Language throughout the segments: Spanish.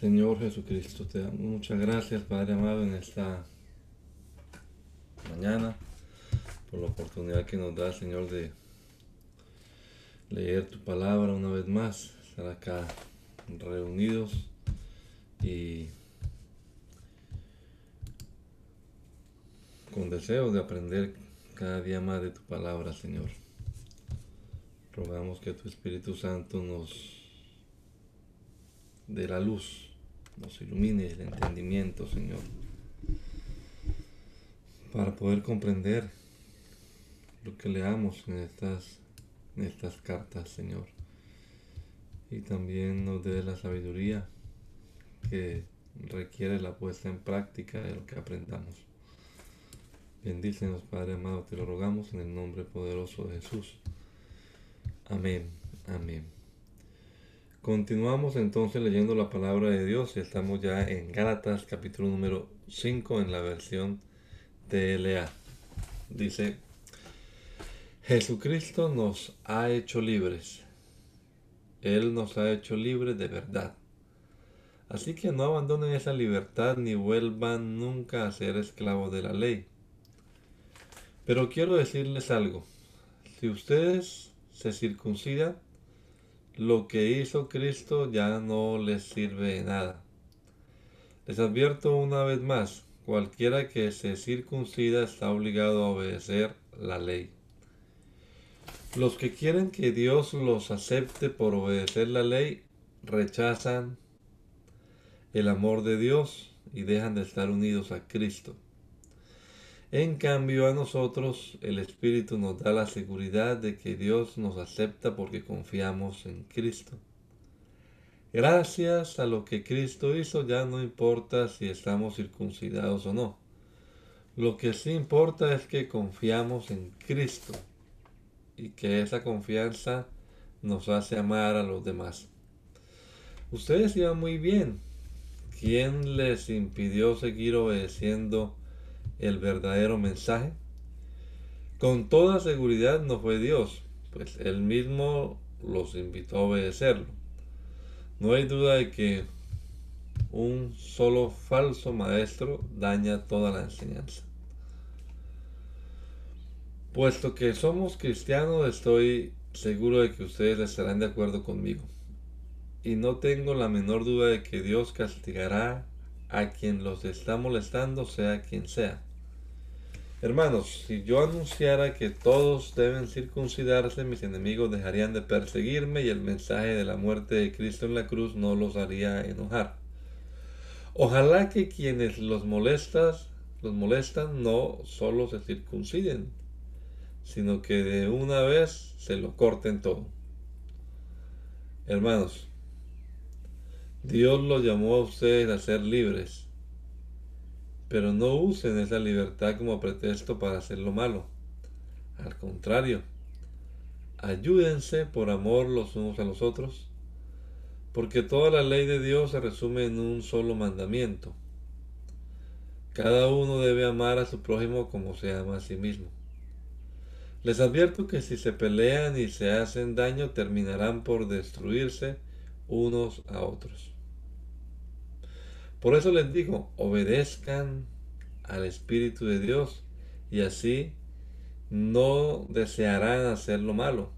Señor Jesucristo, te damos muchas gracias, Padre amado, en esta mañana, por la oportunidad que nos da, Señor, de leer tu palabra una vez más, estar acá reunidos y con deseo de aprender cada día más de tu palabra, Señor. Rogamos que tu Espíritu Santo nos dé la luz nos ilumine el entendimiento, Señor, para poder comprender lo que leamos en estas, en estas cartas, Señor. Y también nos dé la sabiduría que requiere la puesta en práctica de lo que aprendamos. Bendícenos, Padre amado, te lo rogamos en el nombre poderoso de Jesús. Amén, amén. Continuamos entonces leyendo la palabra de Dios y estamos ya en Gálatas capítulo número 5 en la versión TLA. Dice, Jesucristo nos ha hecho libres. Él nos ha hecho libres de verdad. Así que no abandonen esa libertad ni vuelvan nunca a ser esclavos de la ley. Pero quiero decirles algo. Si ustedes se circuncidan, lo que hizo Cristo ya no les sirve de nada. Les advierto una vez más, cualquiera que se circuncida está obligado a obedecer la ley. Los que quieren que Dios los acepte por obedecer la ley rechazan el amor de Dios y dejan de estar unidos a Cristo. En cambio a nosotros el Espíritu nos da la seguridad de que Dios nos acepta porque confiamos en Cristo. Gracias a lo que Cristo hizo ya no importa si estamos circuncidados o no. Lo que sí importa es que confiamos en Cristo y que esa confianza nos hace amar a los demás. Ustedes iban muy bien. ¿Quién les impidió seguir obedeciendo el verdadero mensaje? Con toda seguridad no fue Dios, pues Él mismo los invitó a obedecerlo. No hay duda de que un solo falso maestro daña toda la enseñanza. Puesto que somos cristianos, estoy seguro de que ustedes estarán de acuerdo conmigo. Y no tengo la menor duda de que Dios castigará a quien los está molestando, sea quien sea. Hermanos, si yo anunciara que todos deben circuncidarse, mis enemigos dejarían de perseguirme y el mensaje de la muerte de Cristo en la cruz no los haría enojar. Ojalá que quienes los molestan, los molestan no solo se circunciden, sino que de una vez se lo corten todo. Hermanos, Dios los llamó a ustedes a ser libres pero no usen esa libertad como pretexto para hacer lo malo. Al contrario, ayúdense por amor los unos a los otros, porque toda la ley de Dios se resume en un solo mandamiento. Cada uno debe amar a su prójimo como se ama a sí mismo. Les advierto que si se pelean y se hacen daño, terminarán por destruirse unos a otros. Por eso les digo, obedezcan al Espíritu de Dios y así no desearán hacer lo malo,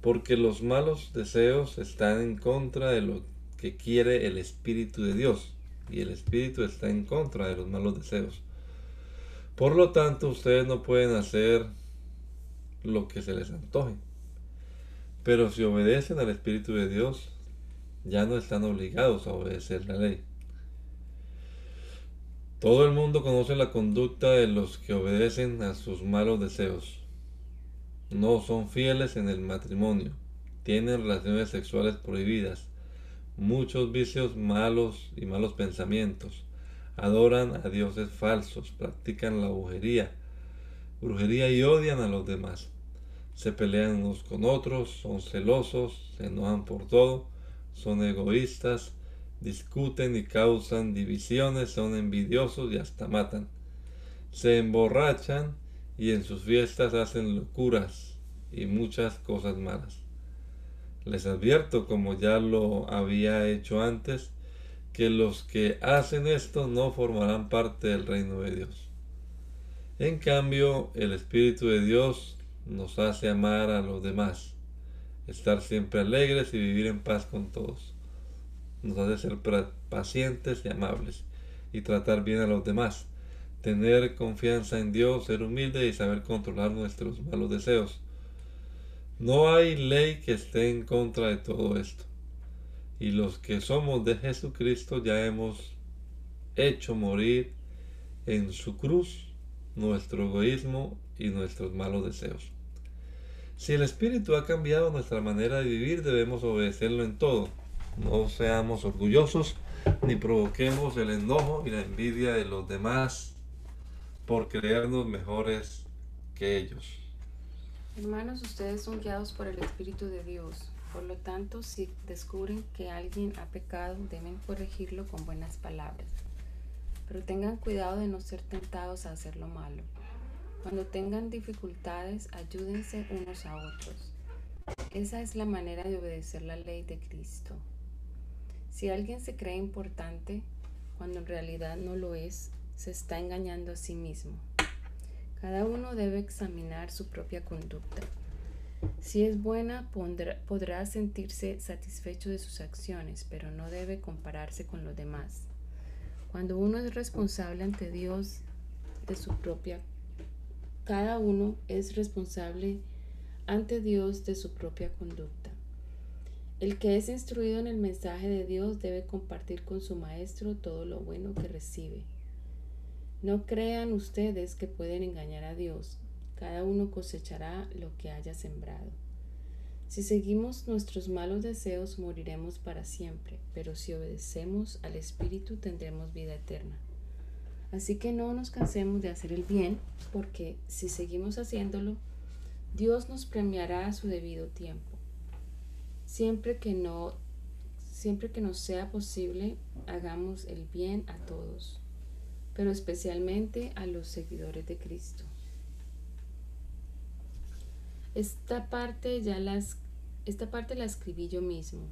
porque los malos deseos están en contra de lo que quiere el Espíritu de Dios y el Espíritu está en contra de los malos deseos. Por lo tanto, ustedes no pueden hacer lo que se les antoje. Pero si obedecen al Espíritu de Dios, ya no están obligados a obedecer la ley. Todo el mundo conoce la conducta de los que obedecen a sus malos deseos. No son fieles en el matrimonio, tienen relaciones sexuales prohibidas, muchos vicios malos y malos pensamientos, adoran a dioses falsos, practican la brujería, brujería y odian a los demás. Se pelean unos con otros, son celosos, se enojan por todo, son egoístas, discuten y causan divisiones, son envidiosos y hasta matan. Se emborrachan y en sus fiestas hacen locuras y muchas cosas malas. Les advierto, como ya lo había hecho antes, que los que hacen esto no formarán parte del reino de Dios. En cambio, el Espíritu de Dios nos hace amar a los demás, estar siempre alegres y vivir en paz con todos nos hace ser pacientes y amables y tratar bien a los demás, tener confianza en Dios, ser humilde y saber controlar nuestros malos deseos. No hay ley que esté en contra de todo esto. Y los que somos de Jesucristo ya hemos hecho morir en su cruz nuestro egoísmo y nuestros malos deseos. Si el Espíritu ha cambiado nuestra manera de vivir, debemos obedecerlo en todo no seamos orgullosos ni provoquemos el enojo y la envidia de los demás por creernos mejores que ellos. Hermanos, ustedes son guiados por el Espíritu de Dios. Por lo tanto, si descubren que alguien ha pecado, deben corregirlo con buenas palabras. Pero tengan cuidado de no ser tentados a hacer lo malo. Cuando tengan dificultades, ayúdense unos a otros. Esa es la manera de obedecer la ley de Cristo. Si alguien se cree importante cuando en realidad no lo es, se está engañando a sí mismo. Cada uno debe examinar su propia conducta. Si es buena, podrá sentirse satisfecho de sus acciones, pero no debe compararse con los demás. Cuando uno es responsable ante Dios de su propia, cada uno es responsable ante Dios de su propia conducta. El que es instruido en el mensaje de Dios debe compartir con su maestro todo lo bueno que recibe. No crean ustedes que pueden engañar a Dios. Cada uno cosechará lo que haya sembrado. Si seguimos nuestros malos deseos, moriremos para siempre, pero si obedecemos al Espíritu, tendremos vida eterna. Así que no nos cansemos de hacer el bien, porque si seguimos haciéndolo, Dios nos premiará a su debido tiempo. Siempre que no siempre que nos sea posible, hagamos el bien a todos, pero especialmente a los seguidores de Cristo. Esta parte ya las esta parte la escribí yo mismo.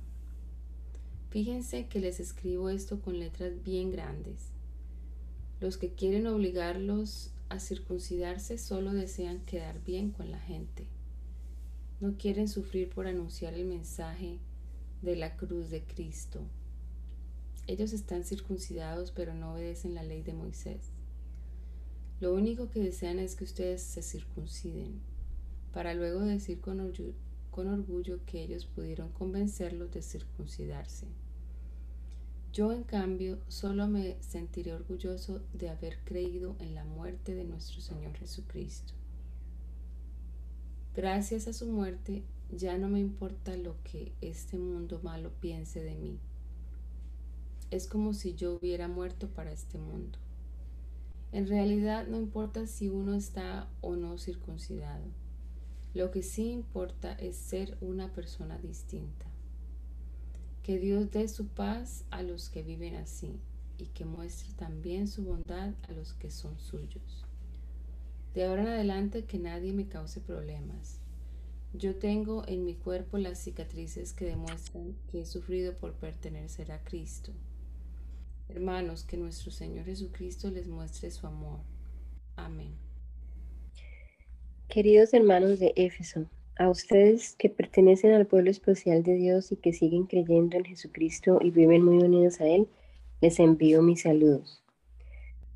Fíjense que les escribo esto con letras bien grandes. Los que quieren obligarlos a circuncidarse solo desean quedar bien con la gente no quieren sufrir por anunciar el mensaje de la cruz de Cristo. Ellos están circuncidados pero no obedecen la ley de Moisés. Lo único que desean es que ustedes se circunciden, para luego decir con, orgullo, que ellos pudieron convencerlos de circuncidarse. Yo, en cambio, solo me sentiré orgulloso de haber creído en la muerte de nuestro Señor Jesucristo. Gracias a su muerte ya no me importa lo que este mundo malo piense de mí. Es como si yo hubiera muerto para este mundo. En realidad no importa si uno está o no circuncidado. Lo que sí importa es ser una persona distinta. Que Dios dé su paz a los que viven así y que muestre también su bondad a los que son suyos. De ahora en adelante que nadie me cause problemas. Yo tengo en mi cuerpo las cicatrices que demuestran que he sufrido por pertenecer a Cristo. Hermanos, que nuestro Señor Jesucristo les muestre su amor. Amén. Queridos hermanos de Éfeso, a ustedes que pertenecen al pueblo especial de Dios y que siguen creyendo en Jesucristo y viven muy unidos a Él, les envío mis saludos.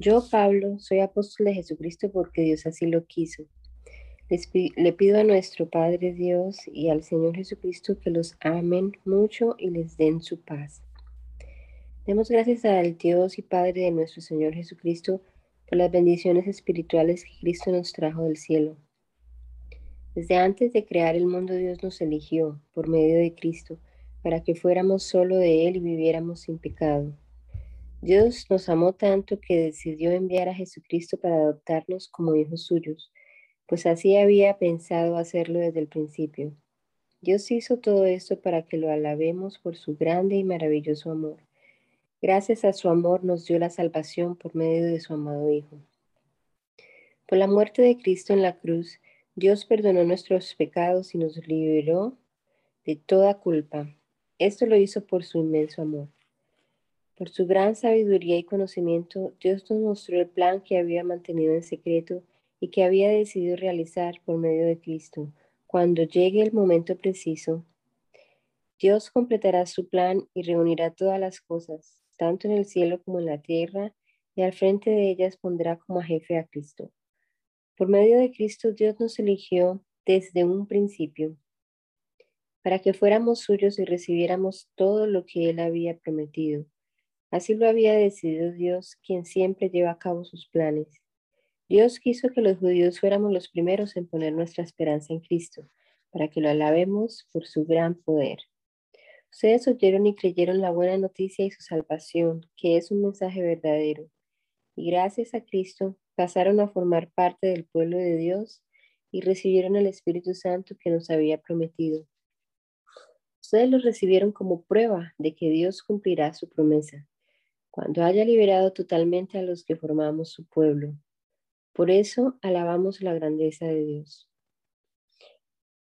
Yo, Pablo, soy apóstol de Jesucristo porque Dios así lo quiso. le pido a nuestro Padre Dios y al Señor Jesucristo que los amen mucho y les den su paz. Demos gracias al Dios y Padre de nuestro Señor Jesucristo por las bendiciones espirituales que Cristo nos trajo del cielo. Desde antes de crear el mundo Dios nos eligió por medio de Cristo para que fuéramos solo de Él y viviéramos sin pecado. Dios nos amó tanto que decidió enviar a Jesucristo para adoptarnos como hijos suyos, pues así había pensado hacerlo desde el principio. Dios hizo todo esto para que lo alabemos por su grande y maravilloso amor. Gracias a su amor nos dio la salvación por medio de su amado Hijo. Por la muerte de Cristo en la cruz, Dios perdonó nuestros pecados y nos liberó de toda culpa. Esto lo hizo por su inmenso amor. Por su gran sabiduría y conocimiento, Dios nos mostró el plan que había mantenido en secreto y que había decidido realizar por medio de Cristo. Cuando llegue el momento preciso, Dios completará su plan y reunirá todas las cosas, tanto en el cielo como en la tierra, y al frente de ellas pondrá como jefe a Cristo. Por medio de Cristo Dios nos eligió desde un principio para que fuéramos suyos y recibiéramos todo lo que Él había prometido. Así lo había decidido Dios, quien siempre lleva a cabo sus planes. Dios quiso que los judíos fuéramos los primeros en poner nuestra esperanza en Cristo, para que lo alabemos por su gran poder. Ustedes oyeron y creyeron la buena noticia y su salvación, que es un mensaje verdadero. Y gracias a Cristo pasaron a formar parte del pueblo de Dios y recibieron el Espíritu Santo que nos había prometido. Ustedes lo recibieron como prueba de que Dios cumplirá su promesa, cuando haya liberado totalmente a los que formamos su pueblo. Por eso alabamos la grandeza de Dios.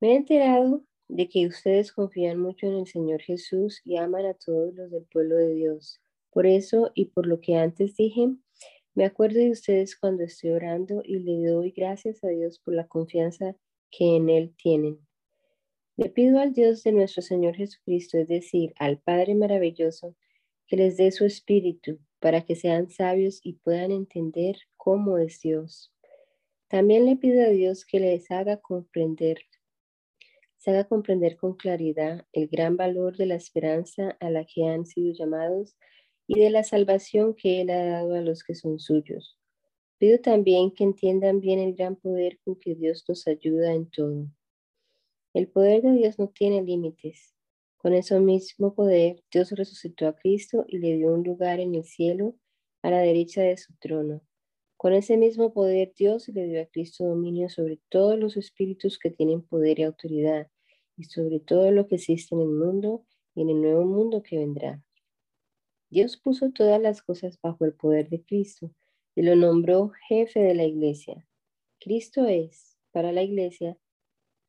Me he enterado de que ustedes confían mucho en el Señor Jesús y aman a todos los del pueblo de Dios. Por eso y por lo que antes dije, me acuerdo de ustedes cuando estoy orando y le doy gracias a Dios por la confianza que en Él tienen. Le pido al Dios de nuestro Señor Jesucristo, es decir, al Padre maravilloso, que les dé su espíritu para que sean sabios y puedan entender cómo es Dios. También le pido a Dios que les haga comprender se haga comprender con claridad el gran valor de la esperanza a la que han sido llamados y de la salvación que Él ha dado a los que son suyos. Pido también que entiendan bien el gran poder con que Dios nos ayuda en todo. El poder de Dios no tiene límites. Con ese mismo poder, Dios resucitó a Cristo y le dio un lugar en el cielo a la derecha de su trono. Con ese mismo poder, Dios le dio a Cristo dominio sobre todos los espíritus que tienen poder y autoridad y sobre todo lo que existe en el mundo y en el nuevo mundo que vendrá. Dios puso todas las cosas bajo el poder de Cristo y lo nombró jefe de la iglesia. Cristo es para la iglesia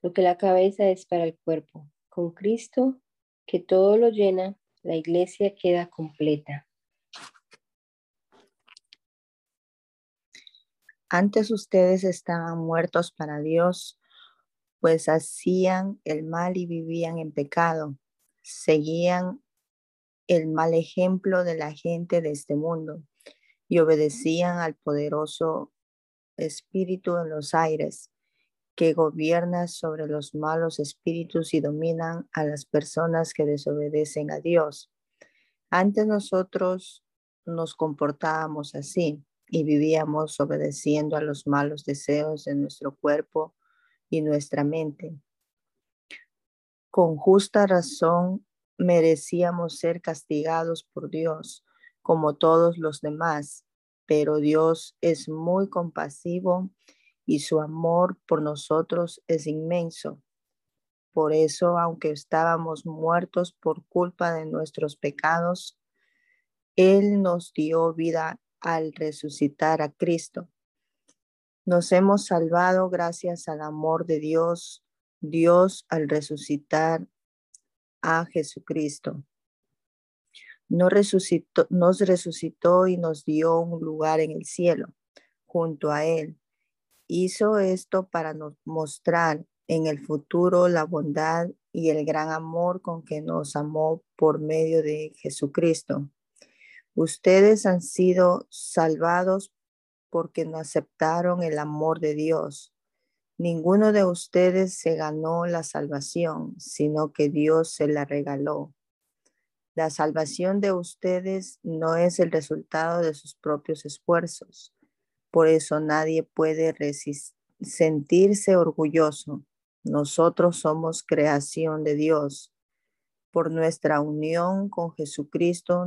lo que la cabeza es para el cuerpo. Con Cristo, que todo lo llena, la iglesia queda completa. Antes ustedes estaban muertos para Dios pues hacían el mal y vivían en pecado, seguían el mal ejemplo de la gente de este mundo y obedecían al poderoso espíritu en los aires que gobierna sobre los malos espíritus y dominan a las personas que desobedecen a Dios. Antes nosotros nos comportábamos así y vivíamos obedeciendo a los malos deseos de nuestro cuerpo y nuestra mente. Con justa razón merecíamos ser castigados por Dios, como todos los demás, pero Dios es muy compasivo y su amor por nosotros es inmenso. Por eso, aunque estábamos muertos por culpa de nuestros pecados, Él nos dio vida al resucitar a Cristo. Nos hemos salvado gracias al amor de Dios, Dios al resucitar a Jesucristo. Nos resucitó, nos resucitó y nos dio un lugar en el cielo junto a Él. Hizo esto para nos mostrar en el futuro la bondad y el gran amor con que nos amó por medio de Jesucristo. Ustedes han sido salvados porque no aceptaron el amor de Dios. Ninguno de ustedes se ganó la salvación, sino que Dios se la regaló. La salvación de ustedes no es el resultado de sus propios esfuerzos. Por eso nadie puede sentirse orgulloso. Nosotros somos creación de Dios. Por nuestra unión con Jesucristo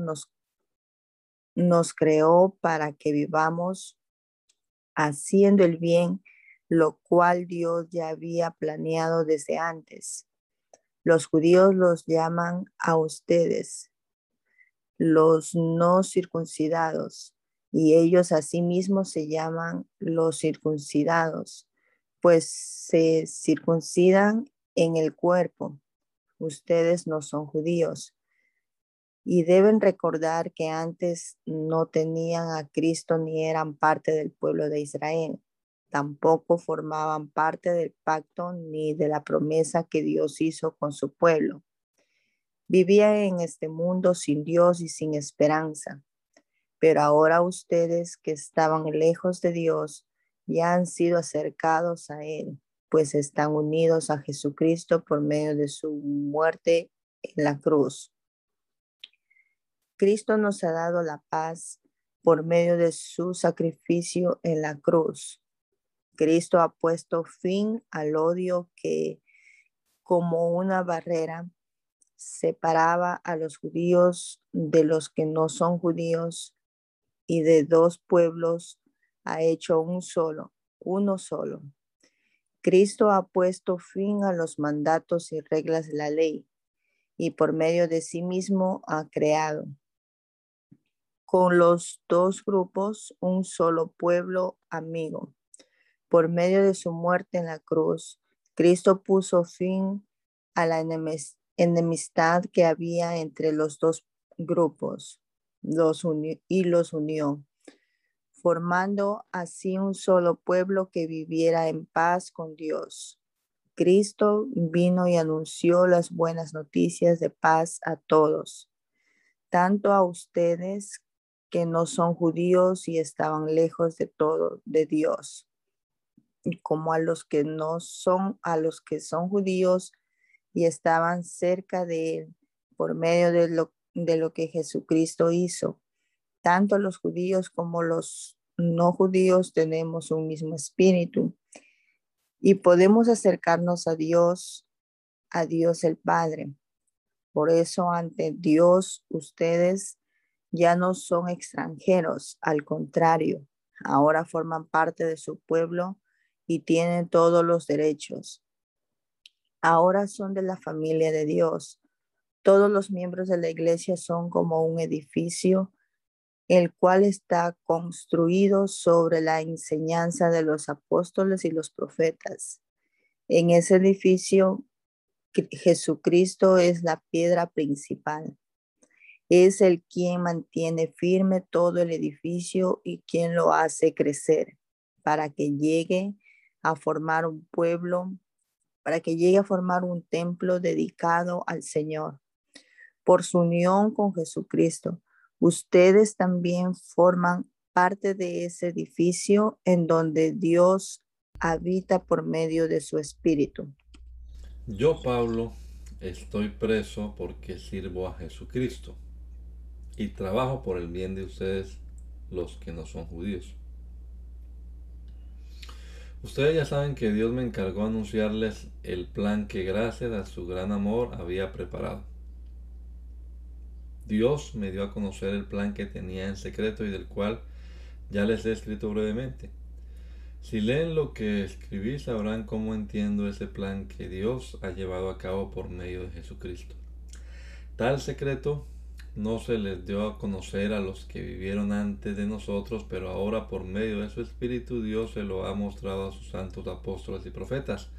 nos, creó para que vivamos haciendo el bien, lo cual Dios ya había planeado desde antes. Los judíos los llaman a ustedes los no circuncidados y ellos asimismo se llaman los circuncidados, pues se circuncidan en el cuerpo. Ustedes no son judíos. Y deben recordar que antes no tenían a Cristo ni eran parte del pueblo de Israel tampoco formaban parte del pacto ni de la promesa que Dios hizo con su pueblo. Vivía en este mundo sin Dios y sin esperanza, pero ahora ustedes que estaban lejos de Dios ya han sido acercados a Él, pues están unidos a Jesucristo por medio de su muerte en la cruz. Cristo nos ha dado la paz por medio de su sacrificio en la cruz. Cristo ha puesto fin al odio que como una barrera separaba a los judíos de los que no son judíos y de dos pueblos ha hecho un solo, uno solo. Cristo ha puesto fin a los mandatos y reglas de la ley y por medio de sí mismo ha creado. Con los dos grupos un solo pueblo amigo. Por medio de su muerte en la cruz, Cristo puso fin a la enemistad que había entre los dos grupos los y los unió, formando así un solo pueblo que viviera en paz con Dios. Cristo vino y anunció las buenas noticias de paz a todos, tanto a ustedes que no son judíos y estaban lejos de todo de Dios como a los que no son, a los que son judíos y estaban cerca de él por medio de lo, de lo que Jesucristo hizo. Tanto los judíos como los no judíos tenemos un mismo espíritu y podemos acercarnos a Dios, a Dios el Padre. Por eso ante Dios ustedes ya no son extranjeros, al contrario, ahora forman parte de su pueblo y tienen todos los derechos. Ahora son de la familia de Dios. Todos los miembros de la iglesia son como un edificio, el cual está construido sobre la enseñanza de los apóstoles y los profetas. En ese edificio, Jesucristo es la piedra principal. Es el quien mantiene firme todo el edificio y quien lo hace crecer para que llegue a formar un pueblo, para que llegue a formar un templo dedicado al Señor. Por su unión con Jesucristo, ustedes también forman parte de ese edificio en donde Dios habita por medio de su Espíritu. Yo, Pablo, estoy preso porque sirvo a Jesucristo y trabajo por el bien de ustedes, los que no son judíos. Ustedes ya saben que Dios me encargó anunciarles el plan que gracias a su gran amor había preparado. Dios me dio a conocer el plan que tenía en secreto y del cual ya les he escrito brevemente. Si leen lo que escribí sabrán cómo entiendo ese plan que Dios ha llevado a cabo por medio de Jesucristo. Tal secreto no se les dio a conocer a los que vivieron antes de nosotros, pero ahora por medio de su Espíritu Dios se lo ha mostrado a sus santos apóstoles y profetas.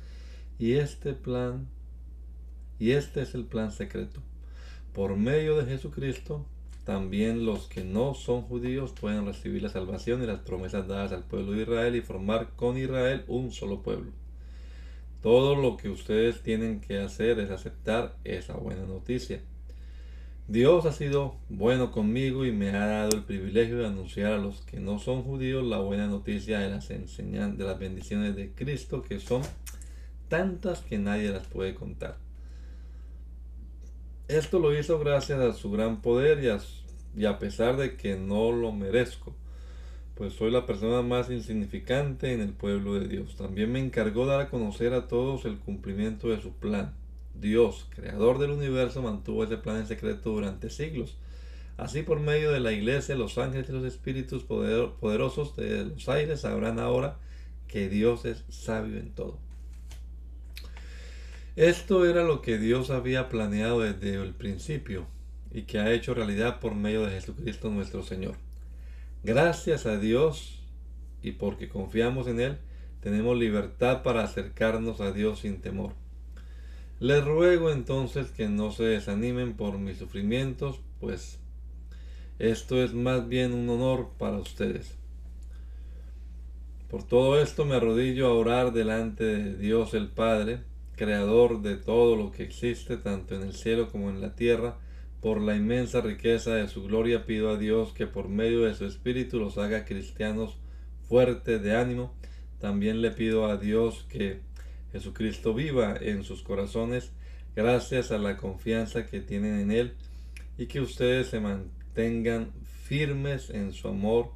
Y este plan, y este es el plan secreto. Por medio de Jesucristo, también los que no son judíos pueden recibir la salvación y las promesas dadas al pueblo de Israel y formar con Israel un solo pueblo. Todo lo que ustedes tienen que hacer es aceptar esa buena noticia. Dios ha sido bueno conmigo y me ha dado el privilegio de anunciar a los que no son judíos la buena noticia de las enseñanzas, de las bendiciones de Cristo, que son tantas que nadie las puede contar. Esto lo hizo gracias a su gran poder y a, y a pesar de que no lo merezco, pues soy la persona más insignificante en el pueblo de Dios. También me encargó dar a conocer a todos el cumplimiento de su plan. Dios, creador del universo, mantuvo ese plan en secreto durante siglos. Así por medio de la iglesia, los ángeles y los espíritus poderosos de los aires sabrán ahora que Dios es sabio en todo. Esto era lo que Dios había planeado desde el principio y que ha hecho realidad por medio de Jesucristo nuestro Señor. Gracias a Dios y porque confiamos en Él, tenemos libertad para acercarnos a Dios sin temor. Les ruego entonces que no se desanimen por mis sufrimientos, pues esto es más bien un honor para ustedes. Por todo esto me arrodillo a orar delante de Dios el Padre, creador de todo lo que existe, tanto en el cielo como en la tierra, por la inmensa riqueza de su gloria pido a Dios que por medio de su Espíritu los haga cristianos fuertes de ánimo. También le pido a Dios que Jesucristo viva en sus corazones gracias a la confianza que tienen en Él y que ustedes se mantengan firmes en su amor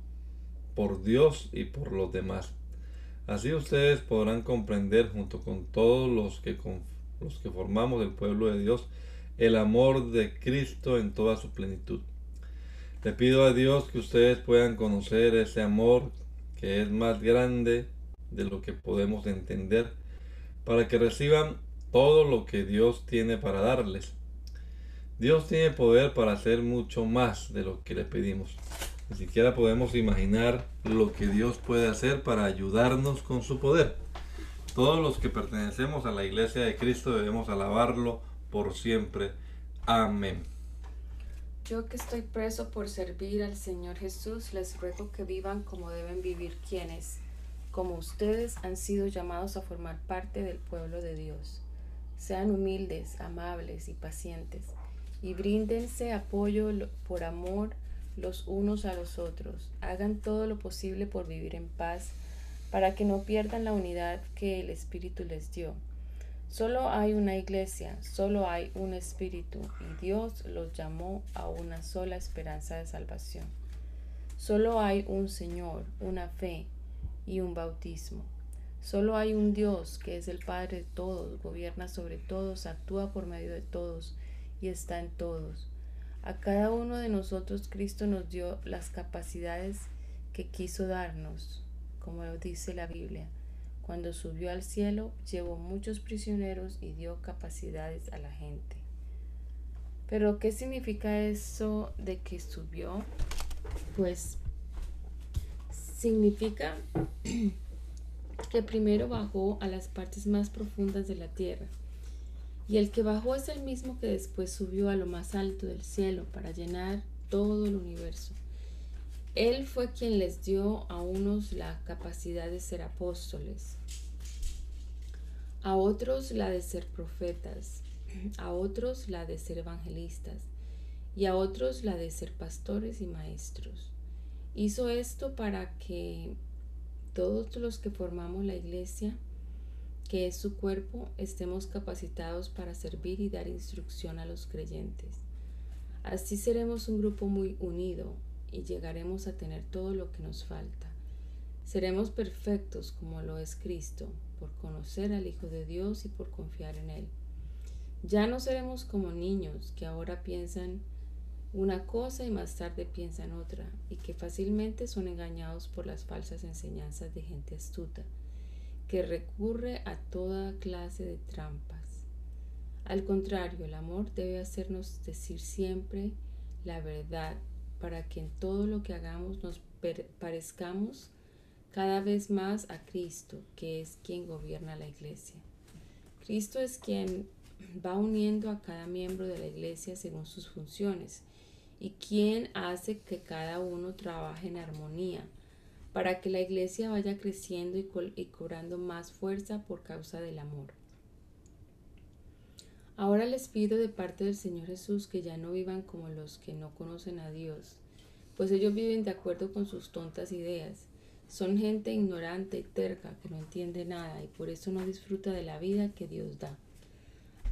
por Dios y por los demás. Así ustedes podrán comprender junto con todos los que, los que formamos el pueblo de Dios el amor de Cristo en toda su plenitud. Le pido a Dios que ustedes puedan conocer ese amor que es más grande de lo que podemos entender, para que reciban todo lo que Dios tiene para darles. Dios tiene poder para hacer mucho más de lo que le pedimos. Ni siquiera podemos imaginar lo que Dios puede hacer para ayudarnos con su poder. Todos los que pertenecemos a la iglesia de Cristo debemos alabarlo por siempre. Amén. Yo que estoy preso por servir al Señor Jesús, les ruego que vivan como deben vivir quienes, como ustedes, han sido llamados a formar parte del pueblo de Dios. Sean humildes, amables y pacientes, y bríndense apoyo por amor los unos a los otros. Hagan todo lo posible por vivir en paz, para que no pierdan la unidad que el Espíritu les dio Solo hay una iglesia, solo hay un espíritu y Dios los llamó a una sola esperanza de salvación. Solo hay un Señor, una fe y un bautismo. Solo hay un Dios que es el Padre de todos, gobierna sobre todos, actúa por medio de todos y está en todos. A cada uno de nosotros Cristo nos dio las capacidades que quiso darnos, como lo dice la Biblia. Cuando subió al cielo, llevó muchos prisioneros y dio capacidades a la gente. Pero, ¿qué significa eso de que subió? Pues significa que primero bajó a las partes más profundas de la tierra. Y el que bajó es el mismo que después subió a lo más alto del cielo para llenar todo el universo. Él fue quien les dio a unos la capacidad de ser apóstoles, a otros la de ser profetas, a otros la de ser evangelistas y a otros la de ser pastores y maestros. Hizo esto para que todos los que formamos la iglesia, que es su cuerpo, estemos capacitados para servir y dar instrucción a los creyentes. Así seremos un grupo muy unido, y llegaremos a tener todo lo que nos falta. Seremos perfectos como lo es Cristo, por conocer al Hijo de Dios y por confiar en Él. Ya no seremos como niños que ahora piensan una cosa y más tarde piensan otra, y que fácilmente son engañados por las falsas enseñanzas de gente astuta, que recurre a toda clase de trampas. Al contrario, el amor debe hacernos decir siempre la verdad para que en todo lo que hagamos nos parezcamos cada vez más a Cristo, que es quien gobierna la iglesia. Cristo es quien va uniendo a cada miembro de la iglesia según sus funciones y quien hace que cada uno trabaje en armonía para que la iglesia vaya creciendo y, y cobrando más fuerza por causa del amor. Ahora les pido de parte del Señor Jesús que ya no vivan como los que no conocen a Dios, pues ellos viven de acuerdo con sus tontas ideas. Son gente ignorante y terca que no entiende nada y por eso no disfruta de la vida que Dios da.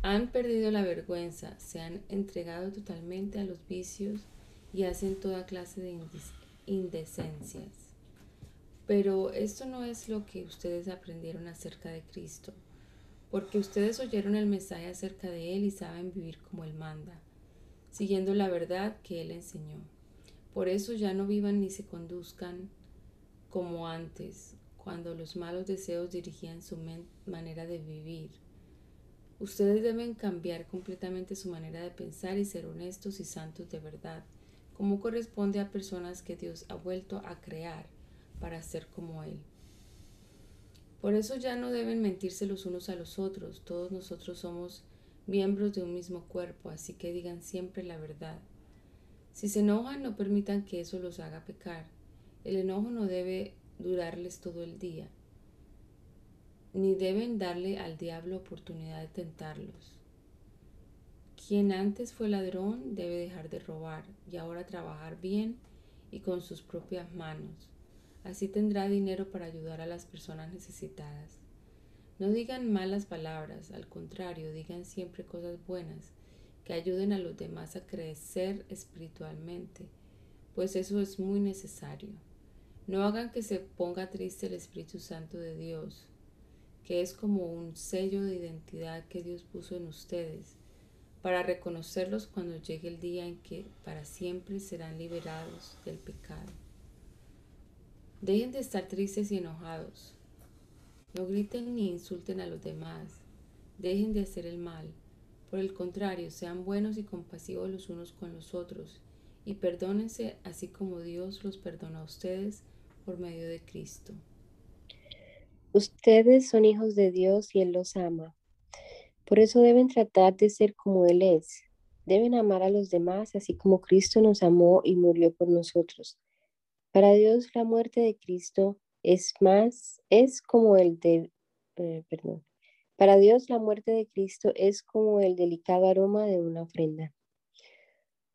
Han perdido la vergüenza, se han entregado totalmente a los vicios y hacen toda clase de indecencias. Pero esto no es lo que ustedes aprendieron acerca de Cristo, porque ustedes oyeron el mensaje acerca de Él y saben vivir como Él manda, siguiendo la verdad que Él enseñó. Por eso ya no vivan ni se conduzcan como antes, cuando los malos deseos dirigían su manera de vivir. Ustedes deben cambiar completamente su manera de pensar y ser honestos y santos de verdad, como corresponde a personas que Dios ha vuelto a crear para ser como Él. Por eso ya no deben mentirse los unos a los otros, todos nosotros somos miembros de un mismo cuerpo, así que digan siempre la verdad. Si se enojan, no permitan que eso los haga pecar. El enojo no debe durarles todo el día, ni deben darle al diablo oportunidad de tentarlos. Quien antes fue ladrón debe dejar de robar y ahora trabajar bien y con sus propias manos. Así tendrá dinero para ayudar a las personas necesitadas. No digan malas palabras, al contrario, digan siempre cosas buenas que ayuden a los demás a crecer espiritualmente, pues eso es muy necesario. No hagan que se ponga triste el Espíritu Santo de Dios, que es como un sello de identidad que Dios puso en ustedes, para reconocerlos cuando llegue el día en que para siempre serán liberados del pecado. Dejen de estar tristes y enojados. No griten ni insulten a los demás. Dejen de hacer el mal. Por el contrario, sean buenos y compasivos los unos con los otros y perdónense así como Dios los perdona a ustedes por medio de Cristo. Ustedes son hijos de Dios y Él los ama. Por eso deben tratar de ser como Él es. Deben amar a los demás así como Cristo nos amó y murió por nosotros. Para Dios la muerte de Cristo es más, es como el de, eh, para Dios la muerte de Cristo es como el delicado aroma de una ofrenda.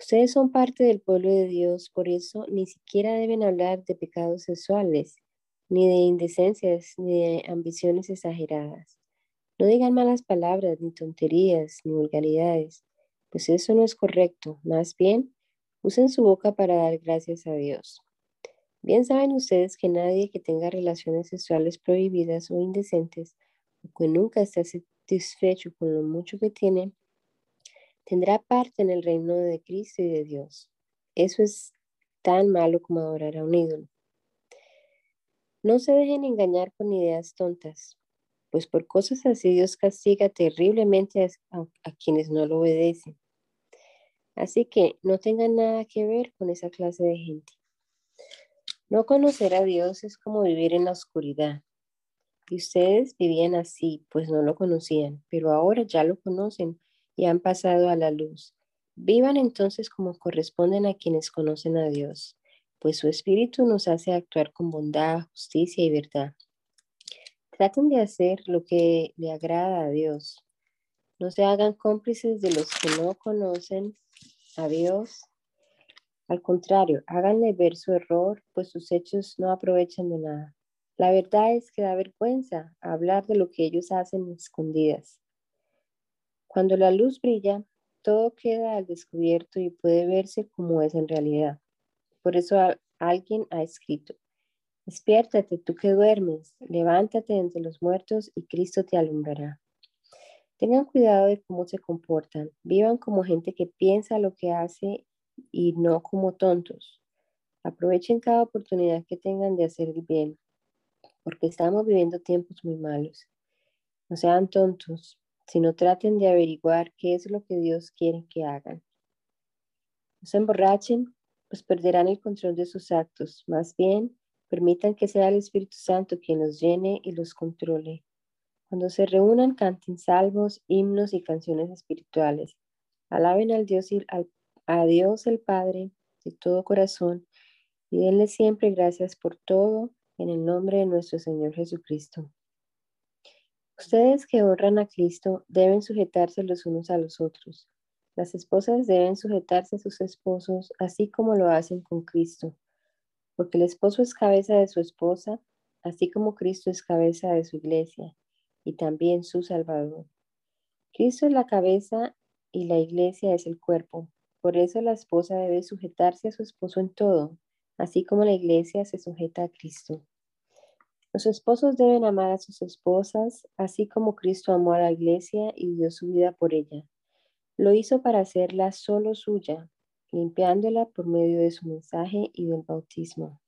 Ustedes son parte del pueblo de Dios, por eso ni siquiera deben hablar de pecados sexuales, ni de indecencias, ni de ambiciones exageradas. No digan malas palabras, ni tonterías, ni vulgaridades, pues eso no es correcto. Más bien, usen su boca para dar gracias a Dios. Bien saben ustedes que nadie que tenga relaciones sexuales prohibidas o indecentes que nunca está satisfecho con lo mucho que tiene, tendrá parte en el reino de Cristo y de Dios. Eso es tan malo como adorar a un ídolo. No se dejen engañar con ideas tontas, pues por cosas así Dios castiga terriblemente a, a, quienes no lo obedecen. Así que no tengan nada que ver con esa clase de gente. No conocer a Dios es como vivir en la oscuridad. Y ustedes vivían así, pues no lo conocían, pero ahora ya lo conocen y han pasado a la luz. Vivan entonces como corresponden a quienes conocen a Dios, pues su espíritu nos hace actuar con bondad, justicia y verdad. Traten de hacer lo que le agrada a Dios. No se hagan cómplices de los que no conocen a Dios. Al contrario, háganle ver su error, pues sus hechos no aprovechan de nada. La verdad es que da vergüenza hablar de lo que ellos hacen escondidas. Cuando la luz brilla, todo queda al descubierto y puede verse como es en realidad. Por eso alguien ha escrito, despiértate tú que duermes, levántate entre los muertos y Cristo te alumbrará. Tengan cuidado de cómo se comportan, vivan como gente que piensa lo que hace y no como tontos. Aprovechen cada oportunidad que tengan de hacer el bien porque estamos viviendo tiempos muy malos. No sean tontos, sino traten de averiguar qué es lo que Dios quiere que hagan. No se emborrachen, pues perderán el control de sus actos. Más bien, permitan que sea el Espíritu Santo quien los llene y los controle. Cuando se reúnan, canten salvos, himnos y canciones espirituales. Alaben al Dios y al, a Dios el Padre de todo corazón y denle siempre gracias por todo en el nombre de nuestro Señor Jesucristo. Ustedes que honran a Cristo deben sujetarse los unos a los otros. Las esposas deben sujetarse a sus esposos así como lo hacen con Cristo, porque el esposo es cabeza de su esposa, así como Cristo es cabeza de su iglesia y también su Salvador. Cristo es la cabeza y la iglesia es el cuerpo. Por eso la esposa debe sujetarse a su esposo en todo, así como la iglesia se sujeta a Cristo. Los esposos deben amar a sus esposas, así como Cristo amó a la iglesia y dio su vida por ella. Lo hizo para hacerla solo suya, limpiándola por medio de su mensaje y del bautismo.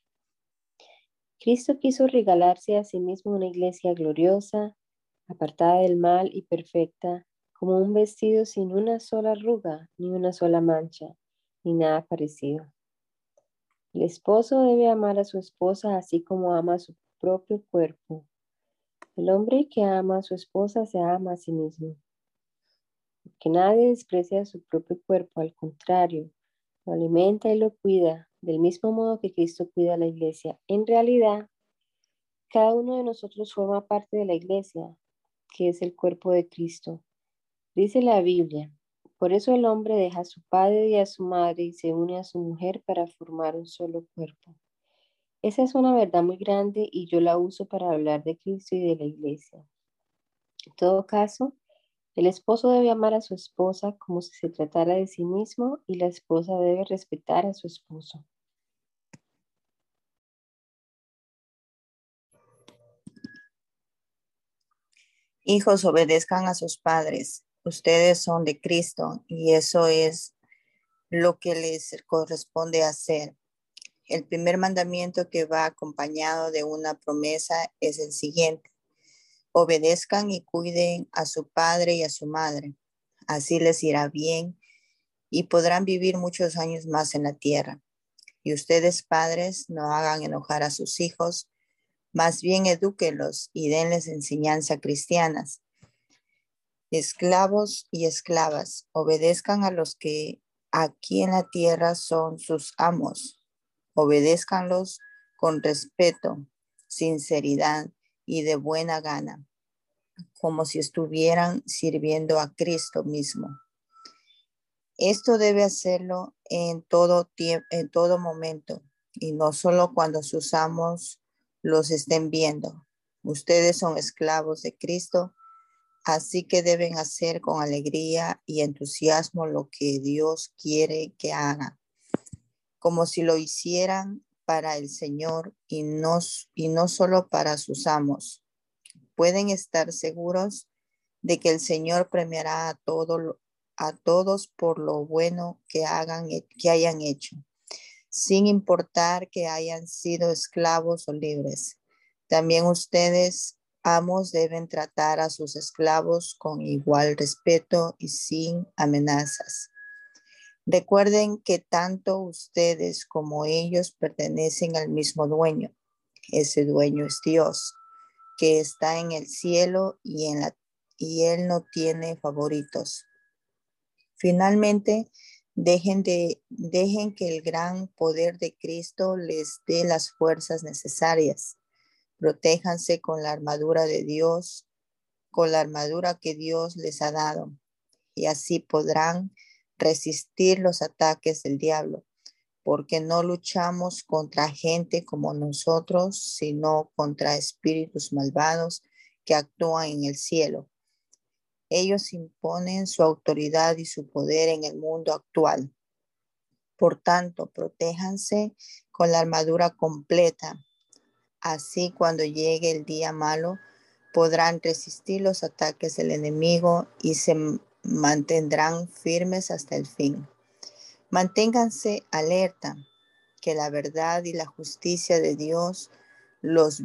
Cristo quiso regalarse a sí mismo una iglesia gloriosa, apartada del mal y perfecta, como un vestido sin una sola arruga, ni una sola mancha, ni nada parecido. El esposo debe amar a su esposa así como ama a su propio cuerpo. El hombre que ama a su esposa se ama a sí mismo. Que nadie desprecia su propio cuerpo, al contrario, lo alimenta y lo cuida, del mismo modo que Cristo cuida a la iglesia. En realidad, cada uno de nosotros forma parte de la iglesia, que es el cuerpo de Cristo. Dice la Biblia, por eso el hombre deja a su padre y a su madre y se une a su mujer para formar un solo cuerpo. Esa es una verdad muy grande y yo la uso para hablar de Cristo y de la iglesia. En todo caso, el esposo debe amar a su esposa como si se tratara de sí mismo y la esposa debe respetar a su esposo. Hijos, obedezcan a sus padres. Ustedes son de Cristo y eso es lo que les corresponde hacer. El primer mandamiento que va acompañado de una promesa es el siguiente. Obedezcan y cuiden a su padre y a su madre. Así les irá bien y podrán vivir muchos años más en la tierra. Y ustedes, padres, no hagan enojar a sus hijos, más bien edúquelos y denles enseñanza cristianas. Esclavos y esclavas, obedezcan a los que aquí en la tierra son sus amos. Obedézcanlos con respeto, sinceridad y de buena gana, como si estuvieran sirviendo a Cristo mismo. Esto debe hacerlo en todo tiempo, en todo momento, y no solo cuando sus amos los estén viendo. Ustedes son esclavos de Cristo, así que deben hacer con alegría y entusiasmo lo que Dios quiere que hagan, como si lo hicieran para el Señor y no, y no solo para sus amos. Pueden estar seguros de que el Señor premiará a, a todos por lo bueno que, hagan, que hayan hecho sin importar que hayan sido esclavos o libres. También ustedes, amos, deben tratar a sus esclavos con igual respeto y sin amenazas. Recuerden que tanto ustedes como ellos pertenecen al mismo dueño. Ese dueño es Dios, que está en el cielo y en la y él no tiene favoritos. Finalmente, Dejen, de, dejen que el gran poder de Cristo les dé las fuerzas necesarias. Protéjanse con la armadura de Dios, con la armadura que Dios les ha dado, y así podrán resistir los ataques del diablo, porque no luchamos contra gente como nosotros, sino contra espíritus malvados que actúan en el cielo. Ellos imponen su autoridad y su poder en el mundo actual. Por tanto, protéjanse con la armadura completa. Así cuando llegue el día malo, podrán resistir los ataques del enemigo y se mantendrán firmes hasta el fin. Manténganse alerta, que la verdad y la justicia de Dios los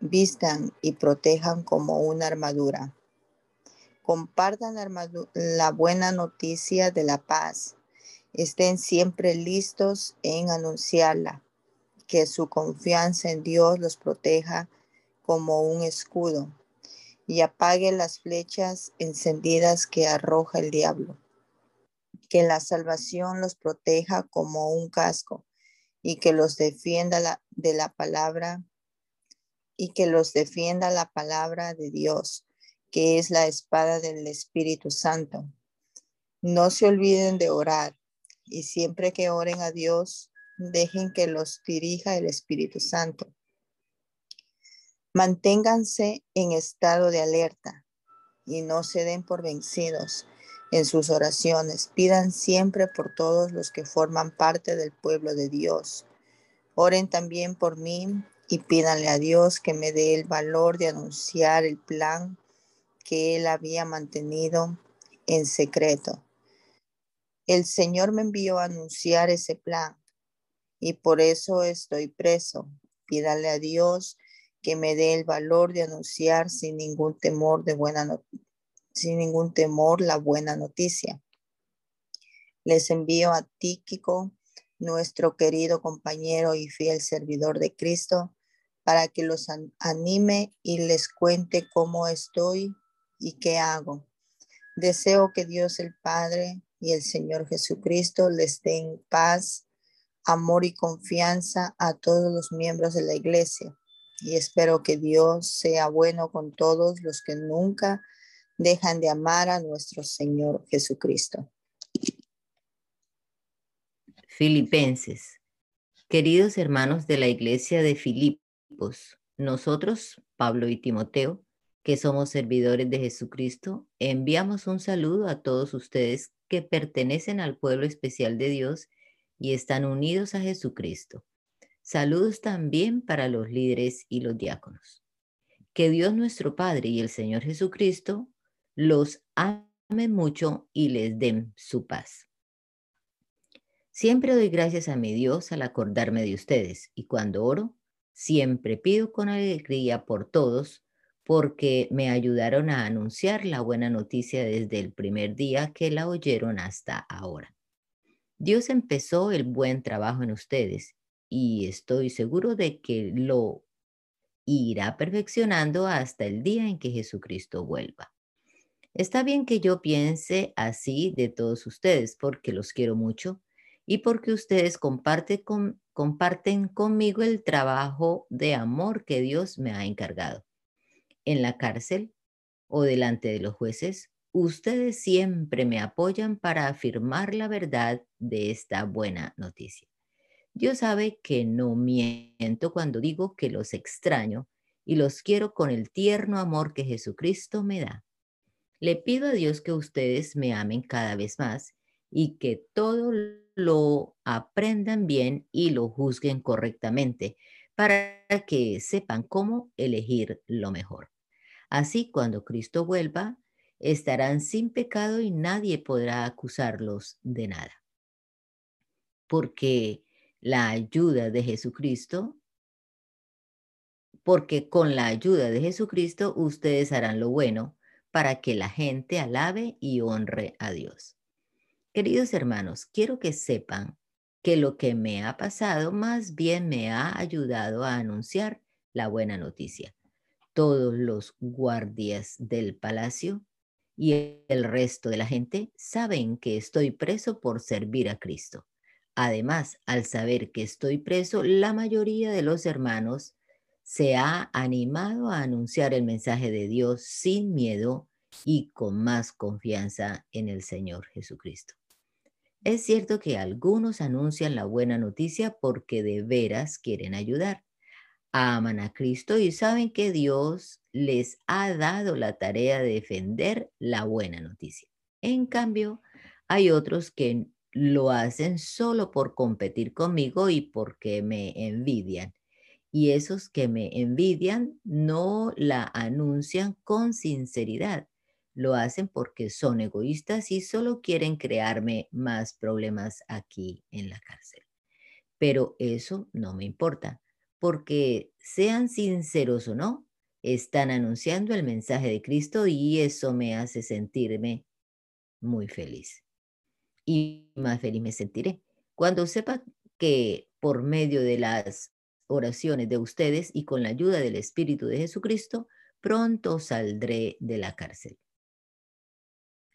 vistan y protejan como una armadura. Compartan la buena noticia de la paz. Estén siempre listos en anunciarla. Que su confianza en Dios los proteja como un escudo y apague las flechas encendidas que arroja el diablo. Que la salvación los proteja como un casco y que los defienda de la palabra y que los defienda la palabra de Dios que es la espada del Espíritu Santo. No se olviden de orar y siempre que oren a Dios, dejen que los dirija el Espíritu Santo. Manténganse en estado de alerta y no se den por vencidos en sus oraciones. Pidan siempre por todos los que forman parte del pueblo de Dios. Oren también por mí y pídanle a Dios que me dé el valor de anunciar el plan que él había mantenido en secreto. El Señor me envió a anunciar ese plan y por eso estoy preso. Pídale a Dios que me dé el valor de anunciar sin ningún temor de buena sin ningún temor la buena noticia. Les envío a Tíquico, nuestro querido compañero y fiel servidor de Cristo, para que los anime y les cuente cómo estoy y qué hago. Deseo que Dios el Padre y el Señor Jesucristo les den paz, amor y confianza a todos los miembros de la iglesia y espero que Dios sea bueno con todos los que nunca dejan de amar a nuestro Señor Jesucristo. Filipenses. Queridos hermanos de la iglesia de Filipos, nosotros, Pablo y Timoteo, que somos servidores de Jesucristo, enviamos un saludo a todos ustedes que pertenecen al pueblo especial de Dios y están unidos a Jesucristo. Saludos también para los líderes y los diáconos. Que Dios nuestro Padre y el Señor Jesucristo los amen mucho y les den su paz. Siempre doy gracias a mi Dios al acordarme de ustedes y cuando oro, siempre pido con alegría por todos porque me ayudaron a anunciar la buena noticia desde el primer día que la oyeron hasta ahora. Dios empezó el buen trabajo en ustedes y estoy seguro de que lo irá perfeccionando hasta el día en que Jesucristo vuelva. Está bien que yo piense así de todos ustedes porque los quiero mucho y porque ustedes comparten, conmigo el trabajo de amor que Dios me ha encargado. En la cárcel o delante de los jueces, ustedes siempre me apoyan para afirmar la verdad de esta buena noticia. Dios sabe que no miento cuando digo que los extraño y los quiero con el tierno amor que Jesucristo me da. Le pido a Dios que ustedes me amen cada vez más y que todo lo aprendan bien y lo juzguen correctamente para que sepan cómo elegir lo mejor. Así, cuando Cristo vuelva, estarán sin pecado y nadie podrá acusarlos de nada. Porque la ayuda de Jesucristo, porque con la ayuda de Jesucristo ustedes harán lo bueno para que la gente alabe y honre a Dios. Queridos hermanos, quiero que sepan que lo que me ha pasado más bien me ha ayudado a anunciar la buena noticia. Todos los guardias del palacio y el resto de la gente saben que estoy preso por servir a Cristo. Además, al saber que estoy preso, la mayoría de los hermanos se ha animado a anunciar el mensaje de Dios sin miedo y con más confianza en el Señor Jesucristo. Es cierto que algunos anuncian la buena noticia porque de veras quieren ayudar. Aman a Cristo y saben que Dios les ha dado la tarea de defender la buena noticia. En cambio, hay otros que lo hacen solo por competir conmigo y porque me envidian. Y esos que me envidian no la anuncian con sinceridad. Lo hacen porque son egoístas y solo quieren crearme más problemas aquí en la cárcel. Pero eso no me importa, porque sean sinceros o no, están anunciando el mensaje de Cristo y eso me hace sentirme muy feliz y más feliz me sentiré. Cuando sepa que por medio de las oraciones de ustedes y con la ayuda del Espíritu de Jesucristo, pronto saldré de la cárcel.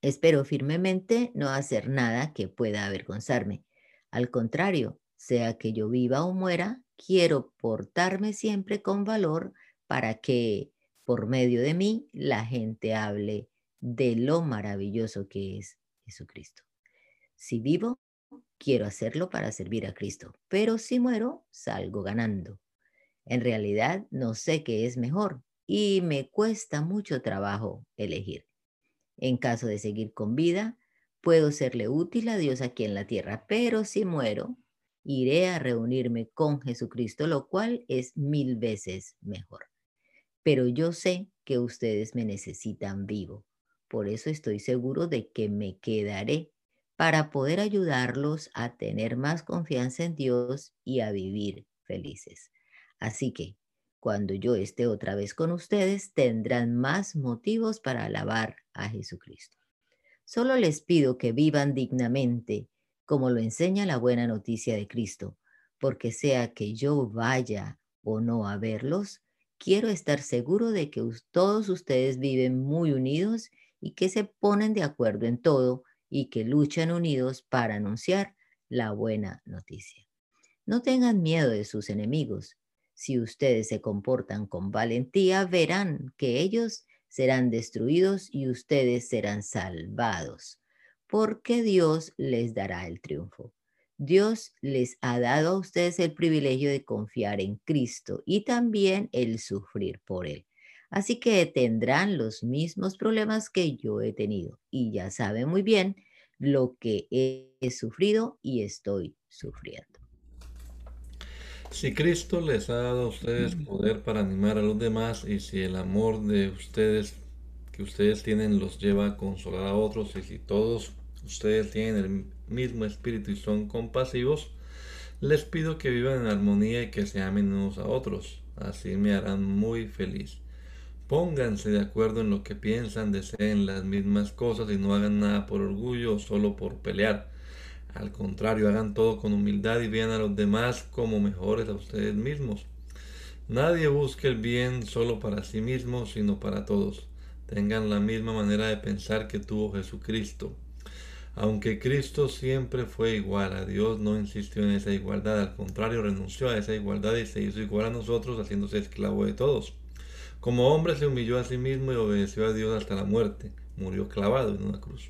Espero firmemente no hacer nada que pueda avergonzarme. Al contrario, sea que yo viva o muera, quiero portarme siempre con valor para que, por medio de mí, la gente hable de lo maravilloso que es Jesucristo. Si vivo, quiero hacerlo para servir a Cristo, pero si muero, salgo ganando. En realidad no sé qué es mejor y me cuesta mucho trabajo elegir. En caso de seguir con vida, puedo serle útil a Dios aquí en la tierra, pero si muero, iré a reunirme con Jesucristo, lo cual es mil veces mejor. Pero yo sé que ustedes me necesitan vivo. Por eso estoy seguro de que me quedaré para poder ayudarlos a tener más confianza en Dios y a vivir felices. Así que cuando yo esté otra vez con ustedes, tendrán más motivos para alabar a Jesucristo. Solo les pido que vivan dignamente, como lo enseña la buena noticia de Cristo, porque sea que yo vaya o no a verlos, quiero estar seguro de que todos ustedes viven muy unidos y que se ponen de acuerdo en todo y que luchan unidos para anunciar la buena noticia. No tengan miedo de sus enemigos. Si ustedes se comportan con valentía, verán que ellos serán destruidos y ustedes serán salvados, porque Dios les dará el triunfo. Dios les ha dado a ustedes el privilegio de confiar en Cristo y también el sufrir por Él. Así que tendrán los mismos problemas que yo he tenido y ya saben muy bien lo que he sufrido y estoy sufriendo. Si Cristo les ha dado a ustedes poder para animar a los demás y si el amor de ustedes que ustedes tienen los lleva a consolar a otros y si todos ustedes tienen el mismo espíritu y son compasivos, les pido que vivan en armonía y que se amen unos a otros. Así me harán muy feliz. Pónganse de acuerdo en lo que piensan, deseen las mismas cosas y no hagan nada por orgullo o solo por pelear. Al contrario, hagan todo con humildad y vean a los demás como mejores a ustedes mismos. Nadie busque el bien solo para sí mismo, sino para todos. Tengan la misma manera de pensar que tuvo Jesucristo. Aunque Cristo siempre fue igual a Dios, no insistió en esa igualdad, al contrario, renunció a esa igualdad y se hizo igual a nosotros, haciéndose esclavo de todos. Como hombre se humilló a sí mismo y obedeció a Dios hasta la muerte, murió clavado en una cruz.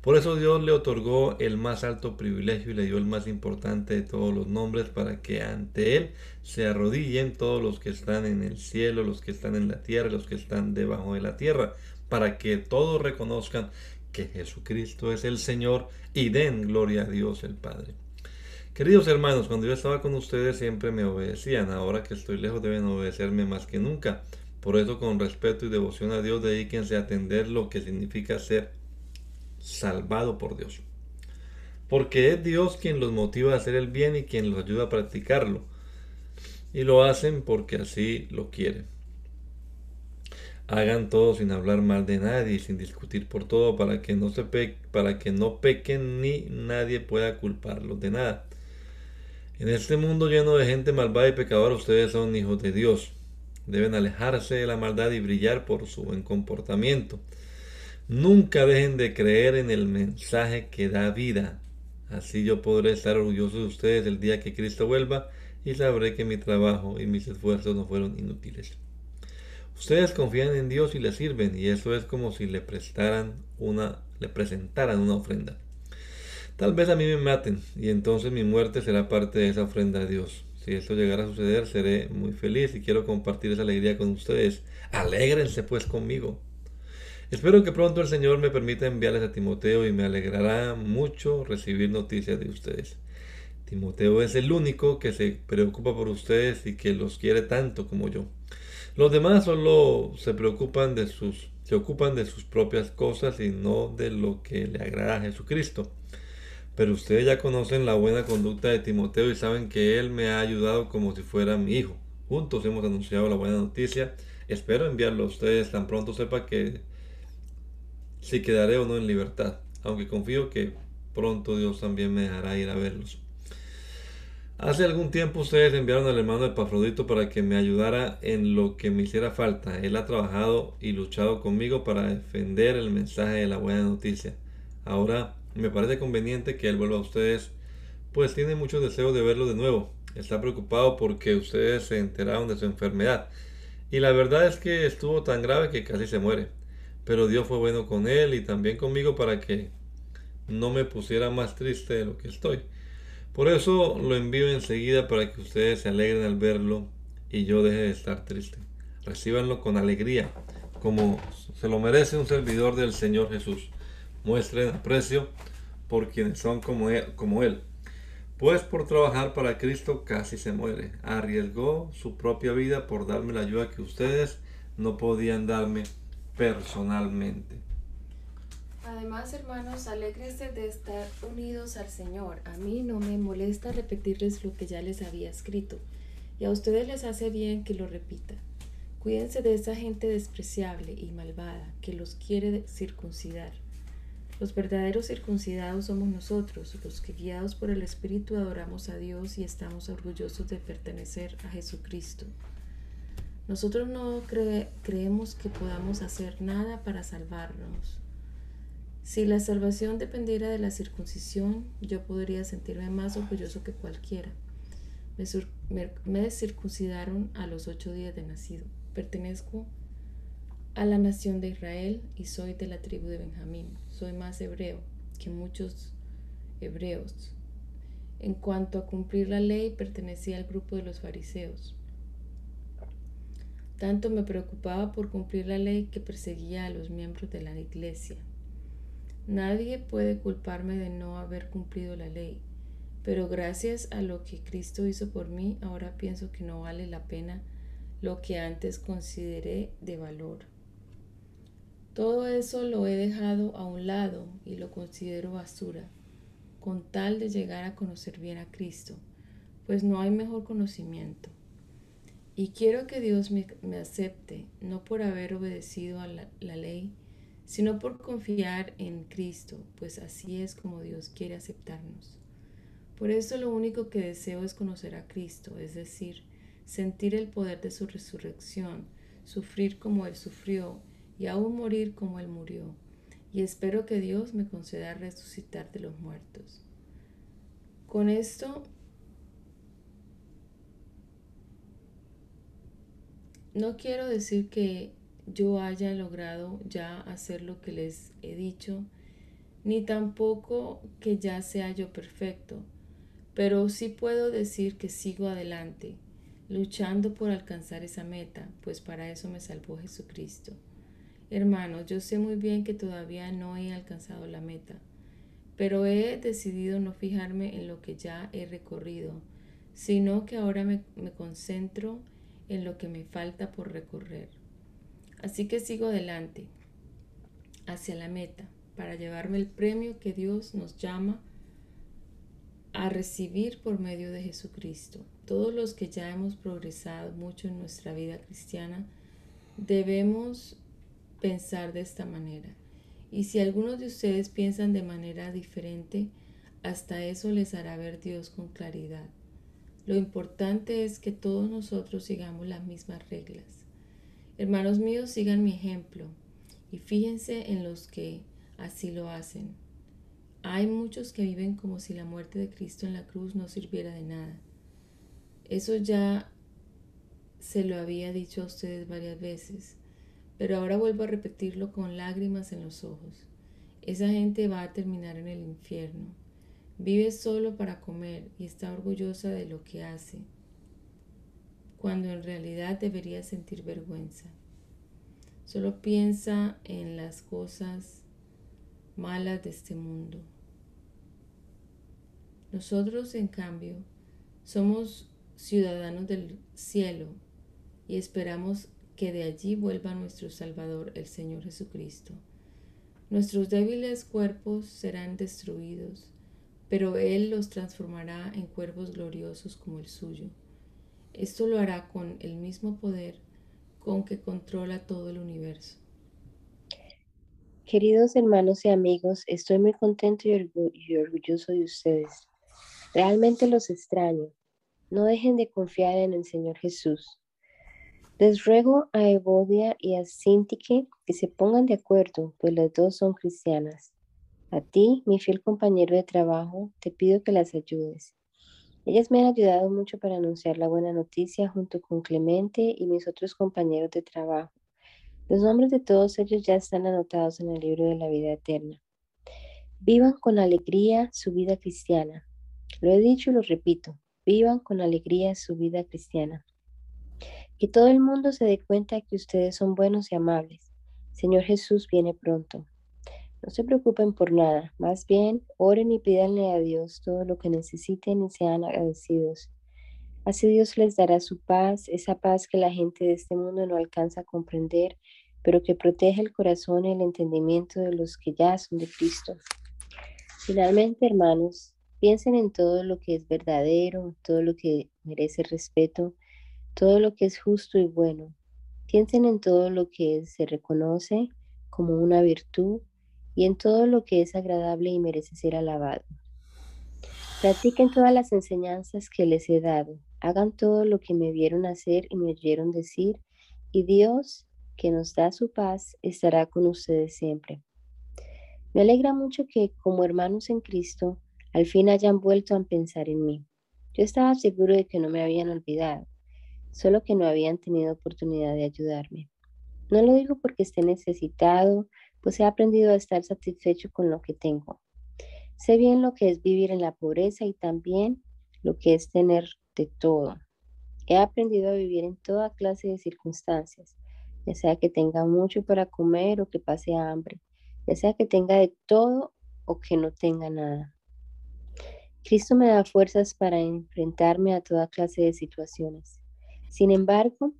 Por eso Dios le otorgó el más alto privilegio y le dio el más importante de todos los nombres para que ante Él se arrodillen todos los que están en el cielo, los que están en la tierra, los que están debajo de la tierra, para que todos reconozcan que Jesucristo es el Señor y den gloria a Dios el Padre. Queridos hermanos, cuando yo estaba con ustedes siempre me obedecían, ahora que estoy lejos deben obedecerme más que nunca. Por eso con respeto y devoción a Dios dedíquense a atender lo que significa ser salvado por Dios. Porque es Dios quien los motiva a hacer el bien y quien los ayuda a practicarlo. Y lo hacen porque así lo quieren. Hagan todo sin hablar mal de nadie sin discutir por todo para que no se para que no pequen ni nadie pueda culparlos de nada. En este mundo lleno de gente malvada y pecadora, ustedes son hijos de Dios. Deben alejarse de la maldad y brillar por su buen comportamiento. Nunca dejen de creer en el mensaje que da vida. Así yo podré estar orgulloso de ustedes el día que Cristo vuelva y sabré que mi trabajo y mis esfuerzos no fueron inútiles. Ustedes confían en Dios y le sirven y eso es como si le prestaran una le presentaran una ofrenda. Tal vez a mí me maten y entonces mi muerte será parte de esa ofrenda a Dios. Si esto llegara a suceder, seré muy feliz y quiero compartir esa alegría con ustedes. Alégrense pues conmigo. Espero que pronto el Señor me permita enviarles a Timoteo y me alegrará mucho recibir noticias de ustedes. Timoteo es el único que se preocupa por ustedes y que los quiere tanto como yo. Los demás solo se preocupan de sus se ocupan de sus propias cosas y no de lo que le agrada a Jesucristo. Pero ustedes ya conocen la buena conducta de Timoteo y saben que él me ha ayudado como si fuera mi hijo. Juntos hemos anunciado la buena noticia. Espero enviarlo a ustedes tan pronto sepa que si quedaré o no en libertad, aunque confío que pronto Dios también me dejará ir a verlos. Hace algún tiempo ustedes enviaron al hermano Epafrodito para que me ayudara en lo que me hiciera falta. Él ha trabajado y luchado conmigo para defender el mensaje de la buena noticia. Ahora me parece conveniente que él vuelva a ustedes, pues tiene mucho deseo de verlo de nuevo. Está preocupado porque ustedes se enteraron de su enfermedad. Y la verdad es que estuvo tan grave que casi se muere pero Dios fue bueno con él y también conmigo para que no me pusiera más triste de lo que estoy. Por eso lo envío enseguida para que ustedes se alegren al verlo y yo deje de estar triste. Recíbanlo con alegría, como se lo merece un servidor del Señor Jesús. Muestren aprecio por quienes son como él, como él. Pues por trabajar para Cristo casi se muere. Arriesgó su propia vida por darme la ayuda que ustedes no podían darme personalmente. Además, hermanos, alegres de estar unidos al Señor. A mí no me molesta repetirles lo que ya les había escrito, y a ustedes les hace bien que lo repita. Cuídense de esa gente despreciable y malvada que los quiere circuncidar. Los verdaderos circuncidados somos nosotros, los que guiados por el Espíritu adoramos a Dios y estamos orgullosos de pertenecer a Jesucristo. Nosotros no creemos que podamos hacer nada para salvarnos. Si la salvación dependiera de la circuncisión, yo podría sentirme más orgulloso que cualquiera. Me, circuncidaron a los ocho días de nacido. Pertenezco a la nación de Israel y soy de la tribu de Benjamín. Soy más hebreo que muchos hebreos. En cuanto a cumplir la ley, pertenecía al grupo de los fariseos. Tanto me preocupaba por cumplir la ley que perseguía a los miembros de la iglesia. Nadie puede culparme de no haber cumplido la ley, pero gracias a lo que Cristo hizo por mí, ahora pienso que no vale la pena lo que antes consideré de valor. Todo eso lo he dejado a un lado y lo considero basura, con tal de llegar a conocer bien a Cristo, pues no hay mejor conocimiento. Y quiero que Dios me, acepte, no por haber obedecido a la ley, sino por confiar en Cristo, pues así es como Dios quiere aceptarnos. Por eso lo único que deseo es conocer a Cristo, es decir, sentir el poder de su resurrección, sufrir como Él sufrió y aún morir como Él murió. Y espero que Dios me conceda resucitar de los muertos. Con esto no quiero decir que yo haya logrado ya hacer lo que les he dicho, ni tampoco que ya sea yo perfecto, pero sí puedo decir que sigo adelante, luchando por alcanzar esa meta, pues para eso me salvó Jesucristo. Hermanos, yo sé muy bien que todavía no he alcanzado la meta, pero he decidido no fijarme en lo que ya he recorrido, sino que ahora me, me concentro en lo que me falta por recorrer. Así que sigo adelante, hacia la meta, para llevarme el premio que Dios nos llama a recibir por medio de Jesucristo. Todos los que ya hemos progresado mucho en nuestra vida cristiana, debemos pensar de esta manera. Y si algunos de ustedes piensan de manera diferente, hasta eso les hará ver Dios con claridad. Lo importante es que todos nosotros sigamos las mismas reglas. Hermanos míos, sigan mi ejemplo y fíjense en los que así lo hacen. Hay muchos que viven como si la muerte de Cristo en la cruz no sirviera de nada. Eso ya se lo había dicho a ustedes varias veces, pero ahora vuelvo a repetirlo con lágrimas en los ojos. Esa gente va a terminar en el infierno. Vive solo para comer y está orgullosa de lo que hace cuando en realidad debería sentir vergüenza. Solo piensa en las cosas malas de este mundo. Nosotros, en cambio, somos ciudadanos del cielo y esperamos que de allí vuelva nuestro Salvador, el Señor Jesucristo. Nuestros débiles cuerpos serán destruidos, pero Él los transformará en cuerpos gloriosos como el suyo. Esto lo hará con el mismo poder con que controla todo el universo. Queridos hermanos y amigos, estoy muy contento y, orgulloso de ustedes. Realmente los extraño. No dejen de confiar en el Señor Jesús. Les ruego a Evodia y a Sintique que se pongan de acuerdo, pues las dos son cristianas. A ti, mi fiel compañero de trabajo, te pido que las ayudes. Ellas me han ayudado mucho para anunciar la buena noticia junto con Clemente y mis otros compañeros de trabajo. Los nombres de todos ellos ya están anotados en el libro de la vida eterna. Vivan con alegría su vida cristiana. Lo he dicho y lo repito. Vivan con alegría su vida cristiana. Que todo el mundo se dé cuenta que ustedes son buenos y amables. Señor Jesús viene pronto. No se preocupen por nada, más bien oren y pídanle a Dios todo lo que necesiten y sean agradecidos. Así Dios les dará su paz, esa paz que la gente de este mundo no alcanza a comprender, pero que protege el corazón y el entendimiento de los que ya son de Cristo. Finalmente, hermanos, piensen en todo lo que es verdadero, todo lo que merece respeto, todo lo que es justo y bueno. Piensen en todo lo que se reconoce como una virtud y en todo lo que es agradable y merece ser alabado. Practiquen todas las enseñanzas que les he dado. Hagan todo lo que me vieron hacer y me oyeron decir, y Dios, que nos da su paz, estará con ustedes siempre. Me alegra mucho que, como hermanos en Cristo, al fin hayan vuelto a pensar en mí. Yo estaba seguro de que no me habían olvidado, solo que no habían tenido oportunidad de ayudarme. No lo digo porque esté necesitado pues he aprendido a estar satisfecho con lo que tengo. Sé bien lo que es vivir en la pobreza y también lo que es tener de todo. He aprendido a vivir en toda clase de circunstancias, ya sea que tenga mucho para comer o que pase hambre, ya sea que tenga de todo o que no tenga nada. Cristo me da fuerzas para enfrentarme a toda clase de situaciones. Sin embargo,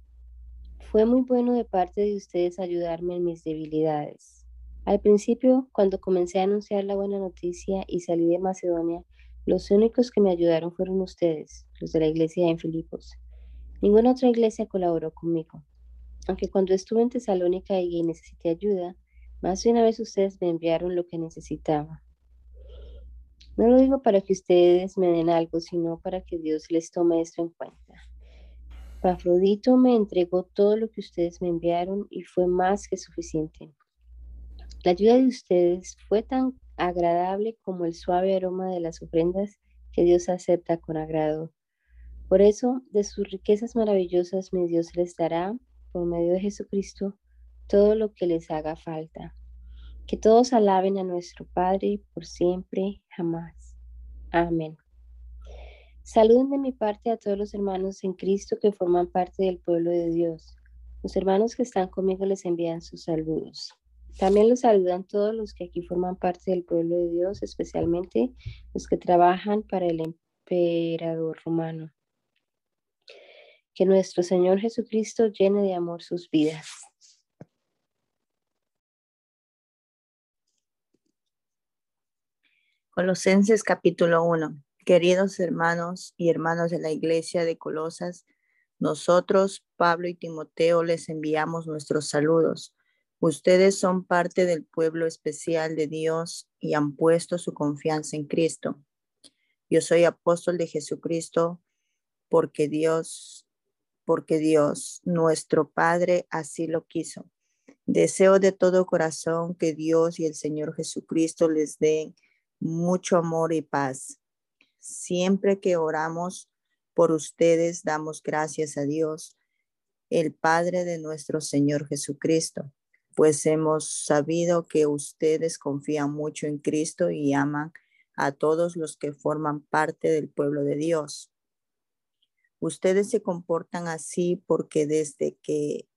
fue muy bueno de parte de ustedes ayudarme en mis debilidades. Al principio, cuando comencé a anunciar la buena noticia y salí de Macedonia, los únicos que me ayudaron fueron ustedes, los de la iglesia en Filipos. Ninguna otra iglesia colaboró conmigo. Aunque cuando estuve en Tesalónica y necesité ayuda, más de una vez ustedes me enviaron lo que necesitaba. No lo digo para que ustedes me den algo, sino para que Dios les tome esto en cuenta. Pafrodito me entregó todo lo que ustedes me enviaron y fue más que suficiente. La ayuda de ustedes fue tan agradable como el suave aroma de las ofrendas que Dios acepta con agrado. Por eso, de sus riquezas maravillosas, mi Dios les dará, por medio de Jesucristo, todo lo que les haga falta. Que todos alaben a nuestro Padre por siempre, jamás. Amén. Saluden de mi parte a todos los hermanos en Cristo que forman parte del pueblo de Dios. Los hermanos que están conmigo les envían sus saludos. También los saludan todos los que aquí forman parte del pueblo de Dios, especialmente los que trabajan para el emperador romano. Que nuestro Señor Jesucristo llene de amor sus vidas. Colosenses capítulo 1. Queridos hermanos y hermanas de la iglesia de Colosas, nosotros, Pablo y Timoteo, les enviamos nuestros saludos Ustedes son parte del pueblo especial de Dios y han puesto su confianza en Cristo. Yo soy apóstol de Jesucristo porque Dios, porque Dios, nuestro Padre, así lo quiso. Deseo de todo corazón que Dios y el Señor Jesucristo les den mucho amor y paz. Siempre que oramos por ustedes, damos gracias a Dios, el Padre de nuestro Señor Jesucristo pues hemos sabido que ustedes confían mucho en Cristo y aman a todos los que forman parte del pueblo de Dios. Ustedes se comportan así porque desde que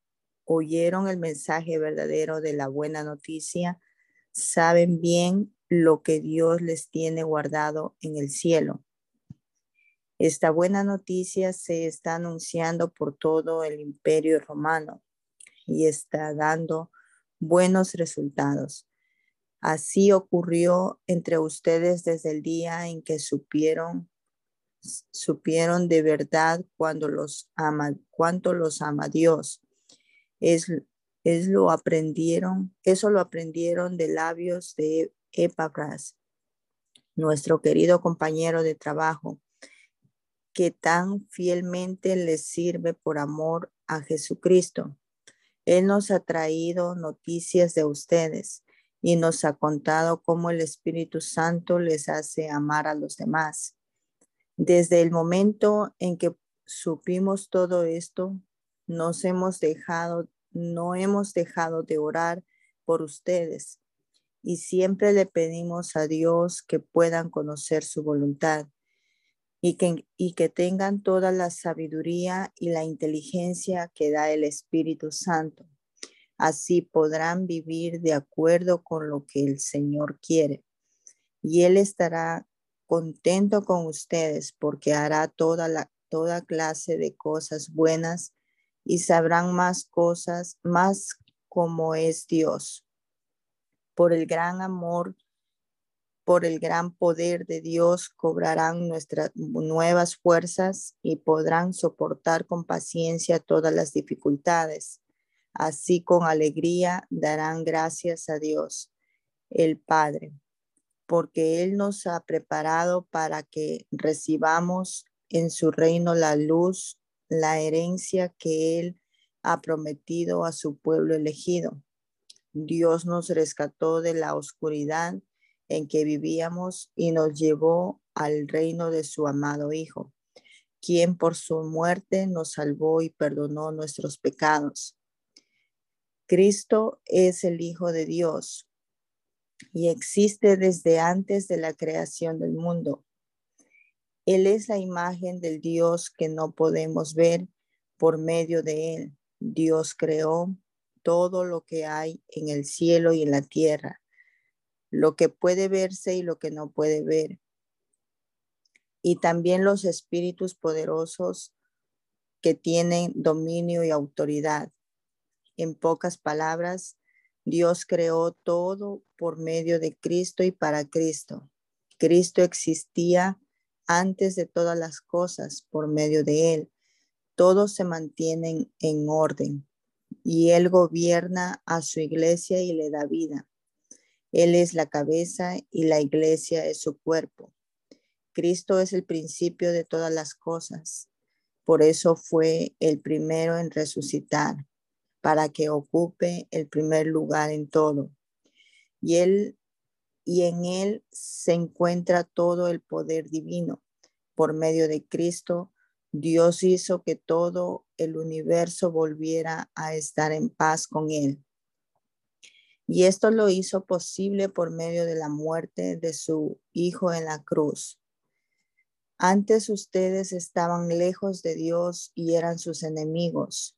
oyeron el mensaje verdadero de la buena noticia, saben bien lo que Dios les tiene guardado en el cielo. Esta buena noticia se está anunciando por todo el imperio romano y está dando buenos resultados. Así ocurrió entre ustedes desde el día en que supieron supieron de verdad cuando los ama, cuánto los ama Dios. Es, es lo aprendieron, eso lo aprendieron de labios de Epafras, nuestro querido compañero de trabajo, que tan fielmente les sirve por amor a Jesucristo. Él nos ha traído noticias de ustedes y nos ha contado cómo el Espíritu Santo les hace amar a los demás. Desde el momento en que supimos todo esto, nos hemos dejado, no hemos dejado de orar por ustedes y siempre le pedimos a Dios que puedan conocer su voluntad y que, y que tengan toda la sabiduría y la inteligencia que da el Espíritu Santo Así podrán vivir de acuerdo con lo que el Señor quiere. Y Él estará contento con ustedes porque hará toda, la, toda clase de cosas buenas y sabrán más cosas, más como es Dios. Por el gran amor, por el gran poder de Dios, cobrarán nuestras nuevas fuerzas y podrán soportar con paciencia todas las dificultades. Así con alegría darán gracias a Dios, el Padre porque Él nos ha preparado para que recibamos en su reino la luz, la herencia que Él ha prometido a su pueblo elegido. Dios nos rescató de la oscuridad en que vivíamos y nos llevó al reino de su amado Hijo, quien por su muerte nos salvó y perdonó nuestros pecados. Cristo es el Hijo de Dios, y existe desde antes de la creación del mundo. Él es la imagen del Dios que no podemos ver por medio de Él. Dios creó todo lo que hay en el cielo y en la tierra, lo que puede verse y lo que no puede ver. Y también los espíritus poderosos que tienen dominio y autoridad. En pocas palabras, Dios creó todo por medio de Cristo y para Cristo. Cristo existía antes de todas las cosas por medio de Él. Todos se mantienen en orden y Él gobierna a su iglesia y le da vida. Él es la cabeza y la iglesia es su cuerpo. Cristo es el principio de todas las cosas. Por eso fue el primero en resucitar para que ocupe el primer lugar en todo. Y él y en él se encuentra todo el poder divino. Por medio de Cristo, Dios hizo que todo el universo volviera a estar en paz con él. Y esto lo hizo posible por medio de la muerte de su Hijo en la cruz. Antes ustedes estaban lejos de Dios y eran sus enemigos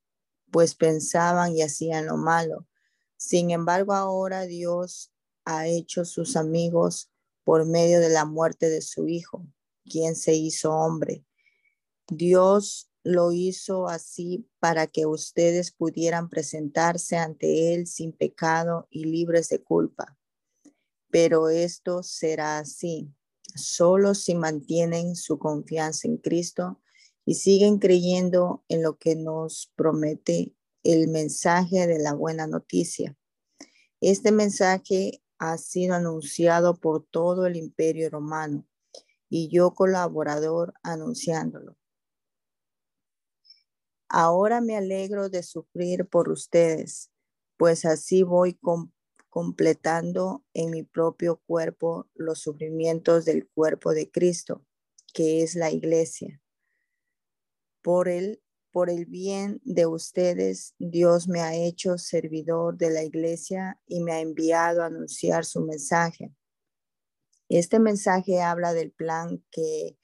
pues pensaban y hacían lo malo. Sin embargo, ahora Dios ha hecho sus amigos por medio de la muerte de su Hijo, quien se hizo hombre. Dios lo hizo así para que ustedes pudieran presentarse ante Él sin pecado y libres de culpa. Pero esto será así, solo si mantienen su confianza en Cristo y siguen creyendo en lo que nos promete el mensaje de la buena noticia. Este mensaje ha sido anunciado por todo el imperio romano y yo colaborador anunciándolo. Ahora me alegro de sufrir por ustedes, pues así voy completando en mi propio cuerpo los sufrimientos del cuerpo de Cristo, que es la iglesia por el, por el bien de ustedes, Dios me ha hecho servidor de la iglesia y me ha enviado a anunciar su mensaje. Este mensaje habla del plan que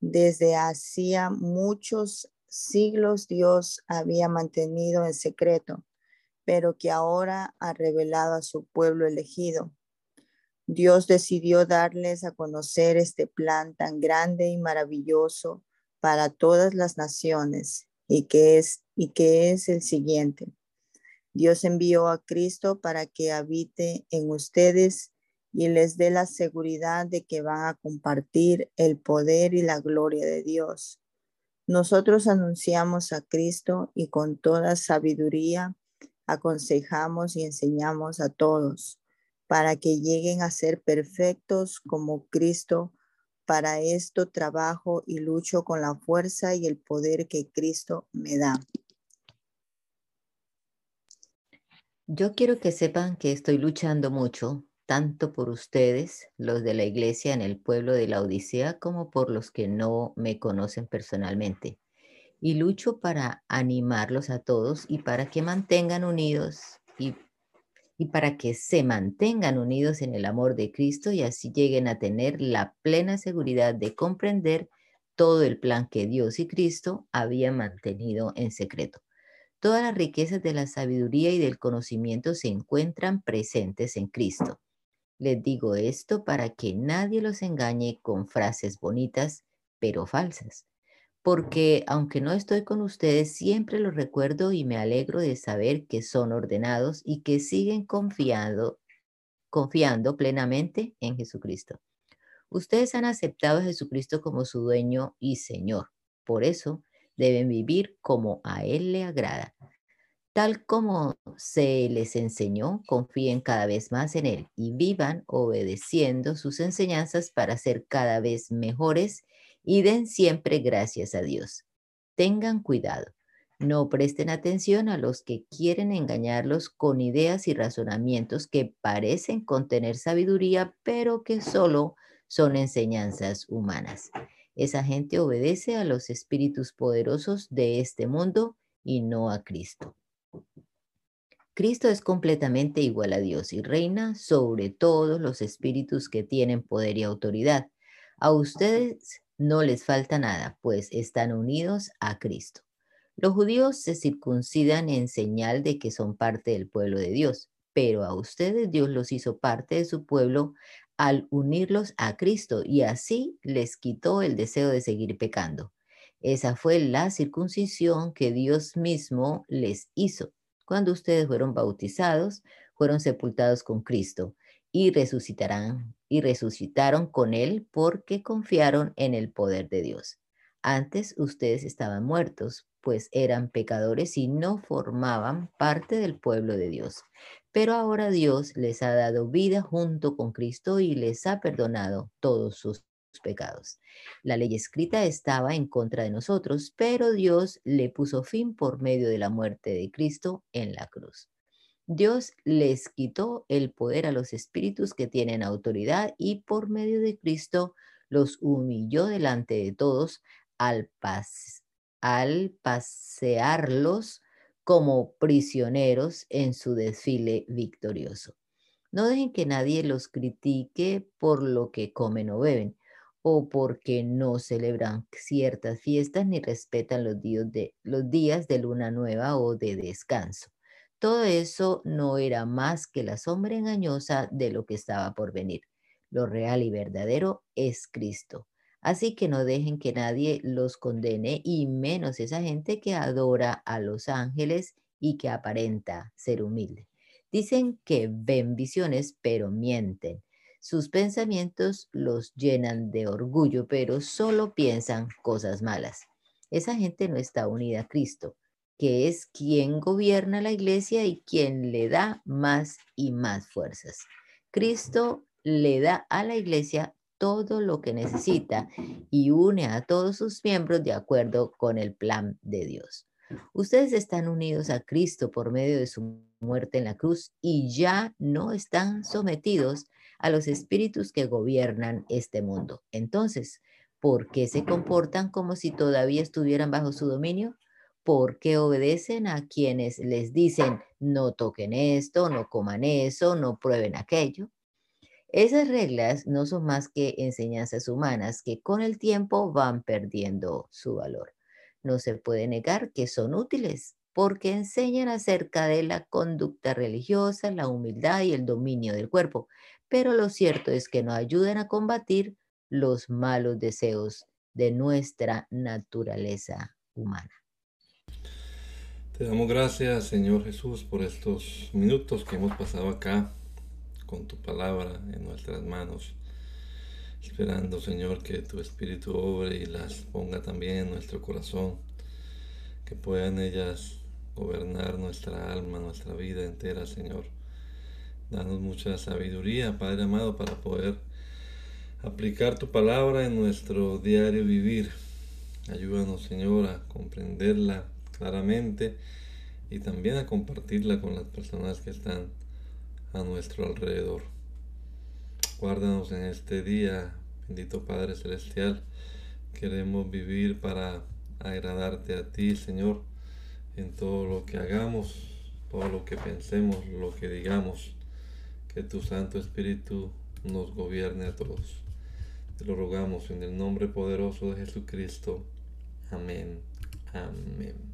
desde hacía muchos siglos Dios había mantenido en secreto, pero que ahora ha revelado a su pueblo elegido. Dios decidió darles a conocer este plan tan grande y maravilloso para todas las naciones y que es y que es el siguiente. Dios envió a Cristo para que habite en ustedes y les dé la seguridad de que van a compartir el poder y la gloria de Dios. Nosotros anunciamos a Cristo y con toda sabiduría aconsejamos y enseñamos a todos para que lleguen a ser perfectos como Cristo para esto trabajo y lucho con la fuerza y el poder que Cristo me da. Yo quiero que sepan que estoy luchando mucho, tanto por ustedes, los de la iglesia en el pueblo de la Odisea, como por los que no me conocen personalmente. Y lucho para animarlos a todos y para que mantengan unidos y para que se mantengan unidos en el amor de Cristo y así lleguen a tener la plena seguridad de comprender todo el plan que Dios y Cristo habían mantenido en secreto. Todas las riquezas de la sabiduría y del conocimiento se encuentran presentes en Cristo. Les digo esto para que nadie los engañe con frases bonitas, pero falsas. Porque aunque no estoy con ustedes, siempre los recuerdo y me alegro de saber que son ordenados y que siguen confiando, confiando plenamente en Jesucristo. Ustedes han aceptado a Jesucristo como su dueño y Señor. Por eso deben vivir como a Él le agrada. Tal como se les enseñó, confíen cada vez más en Él y vivan obedeciendo sus enseñanzas para ser cada vez mejores y den siempre gracias a Dios. Tengan cuidado. No presten atención a los que quieren engañarlos con ideas y razonamientos que parecen contener sabiduría, pero que solo son enseñanzas humanas. Esa gente obedece a los espíritus poderosos de este mundo y no a Cristo. Cristo es completamente igual a Dios y reina sobre todos los espíritus que tienen poder y autoridad. A ustedes no les falta nada, pues están unidos a Cristo. Los judíos se circuncidan en señal de que son parte del pueblo de Dios, pero a ustedes Dios los hizo parte de su pueblo al unirlos a Cristo y así les quitó el deseo de seguir pecando. Esa fue la circuncisión que Dios mismo les hizo cuando ustedes fueron bautizados, fueron sepultados con Cristo y resucitarán y resucitaron con él porque confiaron en el poder de Dios. Antes ustedes estaban muertos, pues eran pecadores y no formaban parte del pueblo de Dios. Pero ahora Dios les ha dado vida junto con Cristo y les ha perdonado todos sus pecados. La ley escrita estaba en contra de nosotros, pero Dios le puso fin por medio de la muerte de Cristo en la cruz. Dios les quitó el poder a los espíritus que tienen autoridad y por medio de Cristo los humilló delante de todos al, al pasearlos como prisioneros en su desfile victorioso. No dejen que nadie los critique por lo que comen o beben, o porque no celebran ciertas fiestas ni respetan los días de, luna nueva o de descanso. Todo eso no era más que la sombra engañosa de lo que estaba por venir. Lo real y verdadero es Cristo. Así que no dejen que nadie los condene y menos esa gente que adora a los ángeles y que aparenta ser humilde. Dicen que ven visiones, pero mienten. Sus pensamientos los llenan de orgullo, pero solo piensan cosas malas. Esa gente no está unida a Cristo, que es quien gobierna la iglesia y quien le da más y más fuerzas. Cristo le da a la iglesia todo lo que necesita y une a todos sus miembros de acuerdo con el plan de Dios. Ustedes están unidos a Cristo por medio de su muerte en la cruz y ya no están sometidos a los espíritus que gobiernan este mundo. Entonces, ¿por qué se comportan como si todavía estuvieran bajo su dominio? ¿Por qué obedecen a quienes les dicen no toquen esto, no coman eso, no prueben aquello? Esas reglas no son más que enseñanzas humanas que con el tiempo van perdiendo su valor. No se puede negar que son útiles porque enseñan acerca de la conducta religiosa, la humildad y el dominio del cuerpo, pero lo cierto es que no ayudan a combatir los malos deseos de nuestra naturaleza humana. Te damos gracias, Señor Jesús, por estos minutos que hemos pasado acá con tu palabra en nuestras manos, esperando, Señor, que tu Espíritu obre y las ponga también en nuestro corazón, que puedan ellas gobernar nuestra alma, nuestra vida entera, Señor. Danos mucha sabiduría, Padre amado, para poder aplicar tu palabra en nuestro diario vivir. Ayúdanos, Señor, a comprenderla claramente y también a compartirla con las personas que están a nuestro alrededor. Guárdanos en este día, bendito Padre Celestial. Queremos vivir para agradarte a ti, Señor, en todo lo que hagamos, todo lo que pensemos, lo que digamos que tu Santo Espíritu nos gobierne a todos. Te lo rogamos en el nombre poderoso de Jesucristo. Amén. Amén.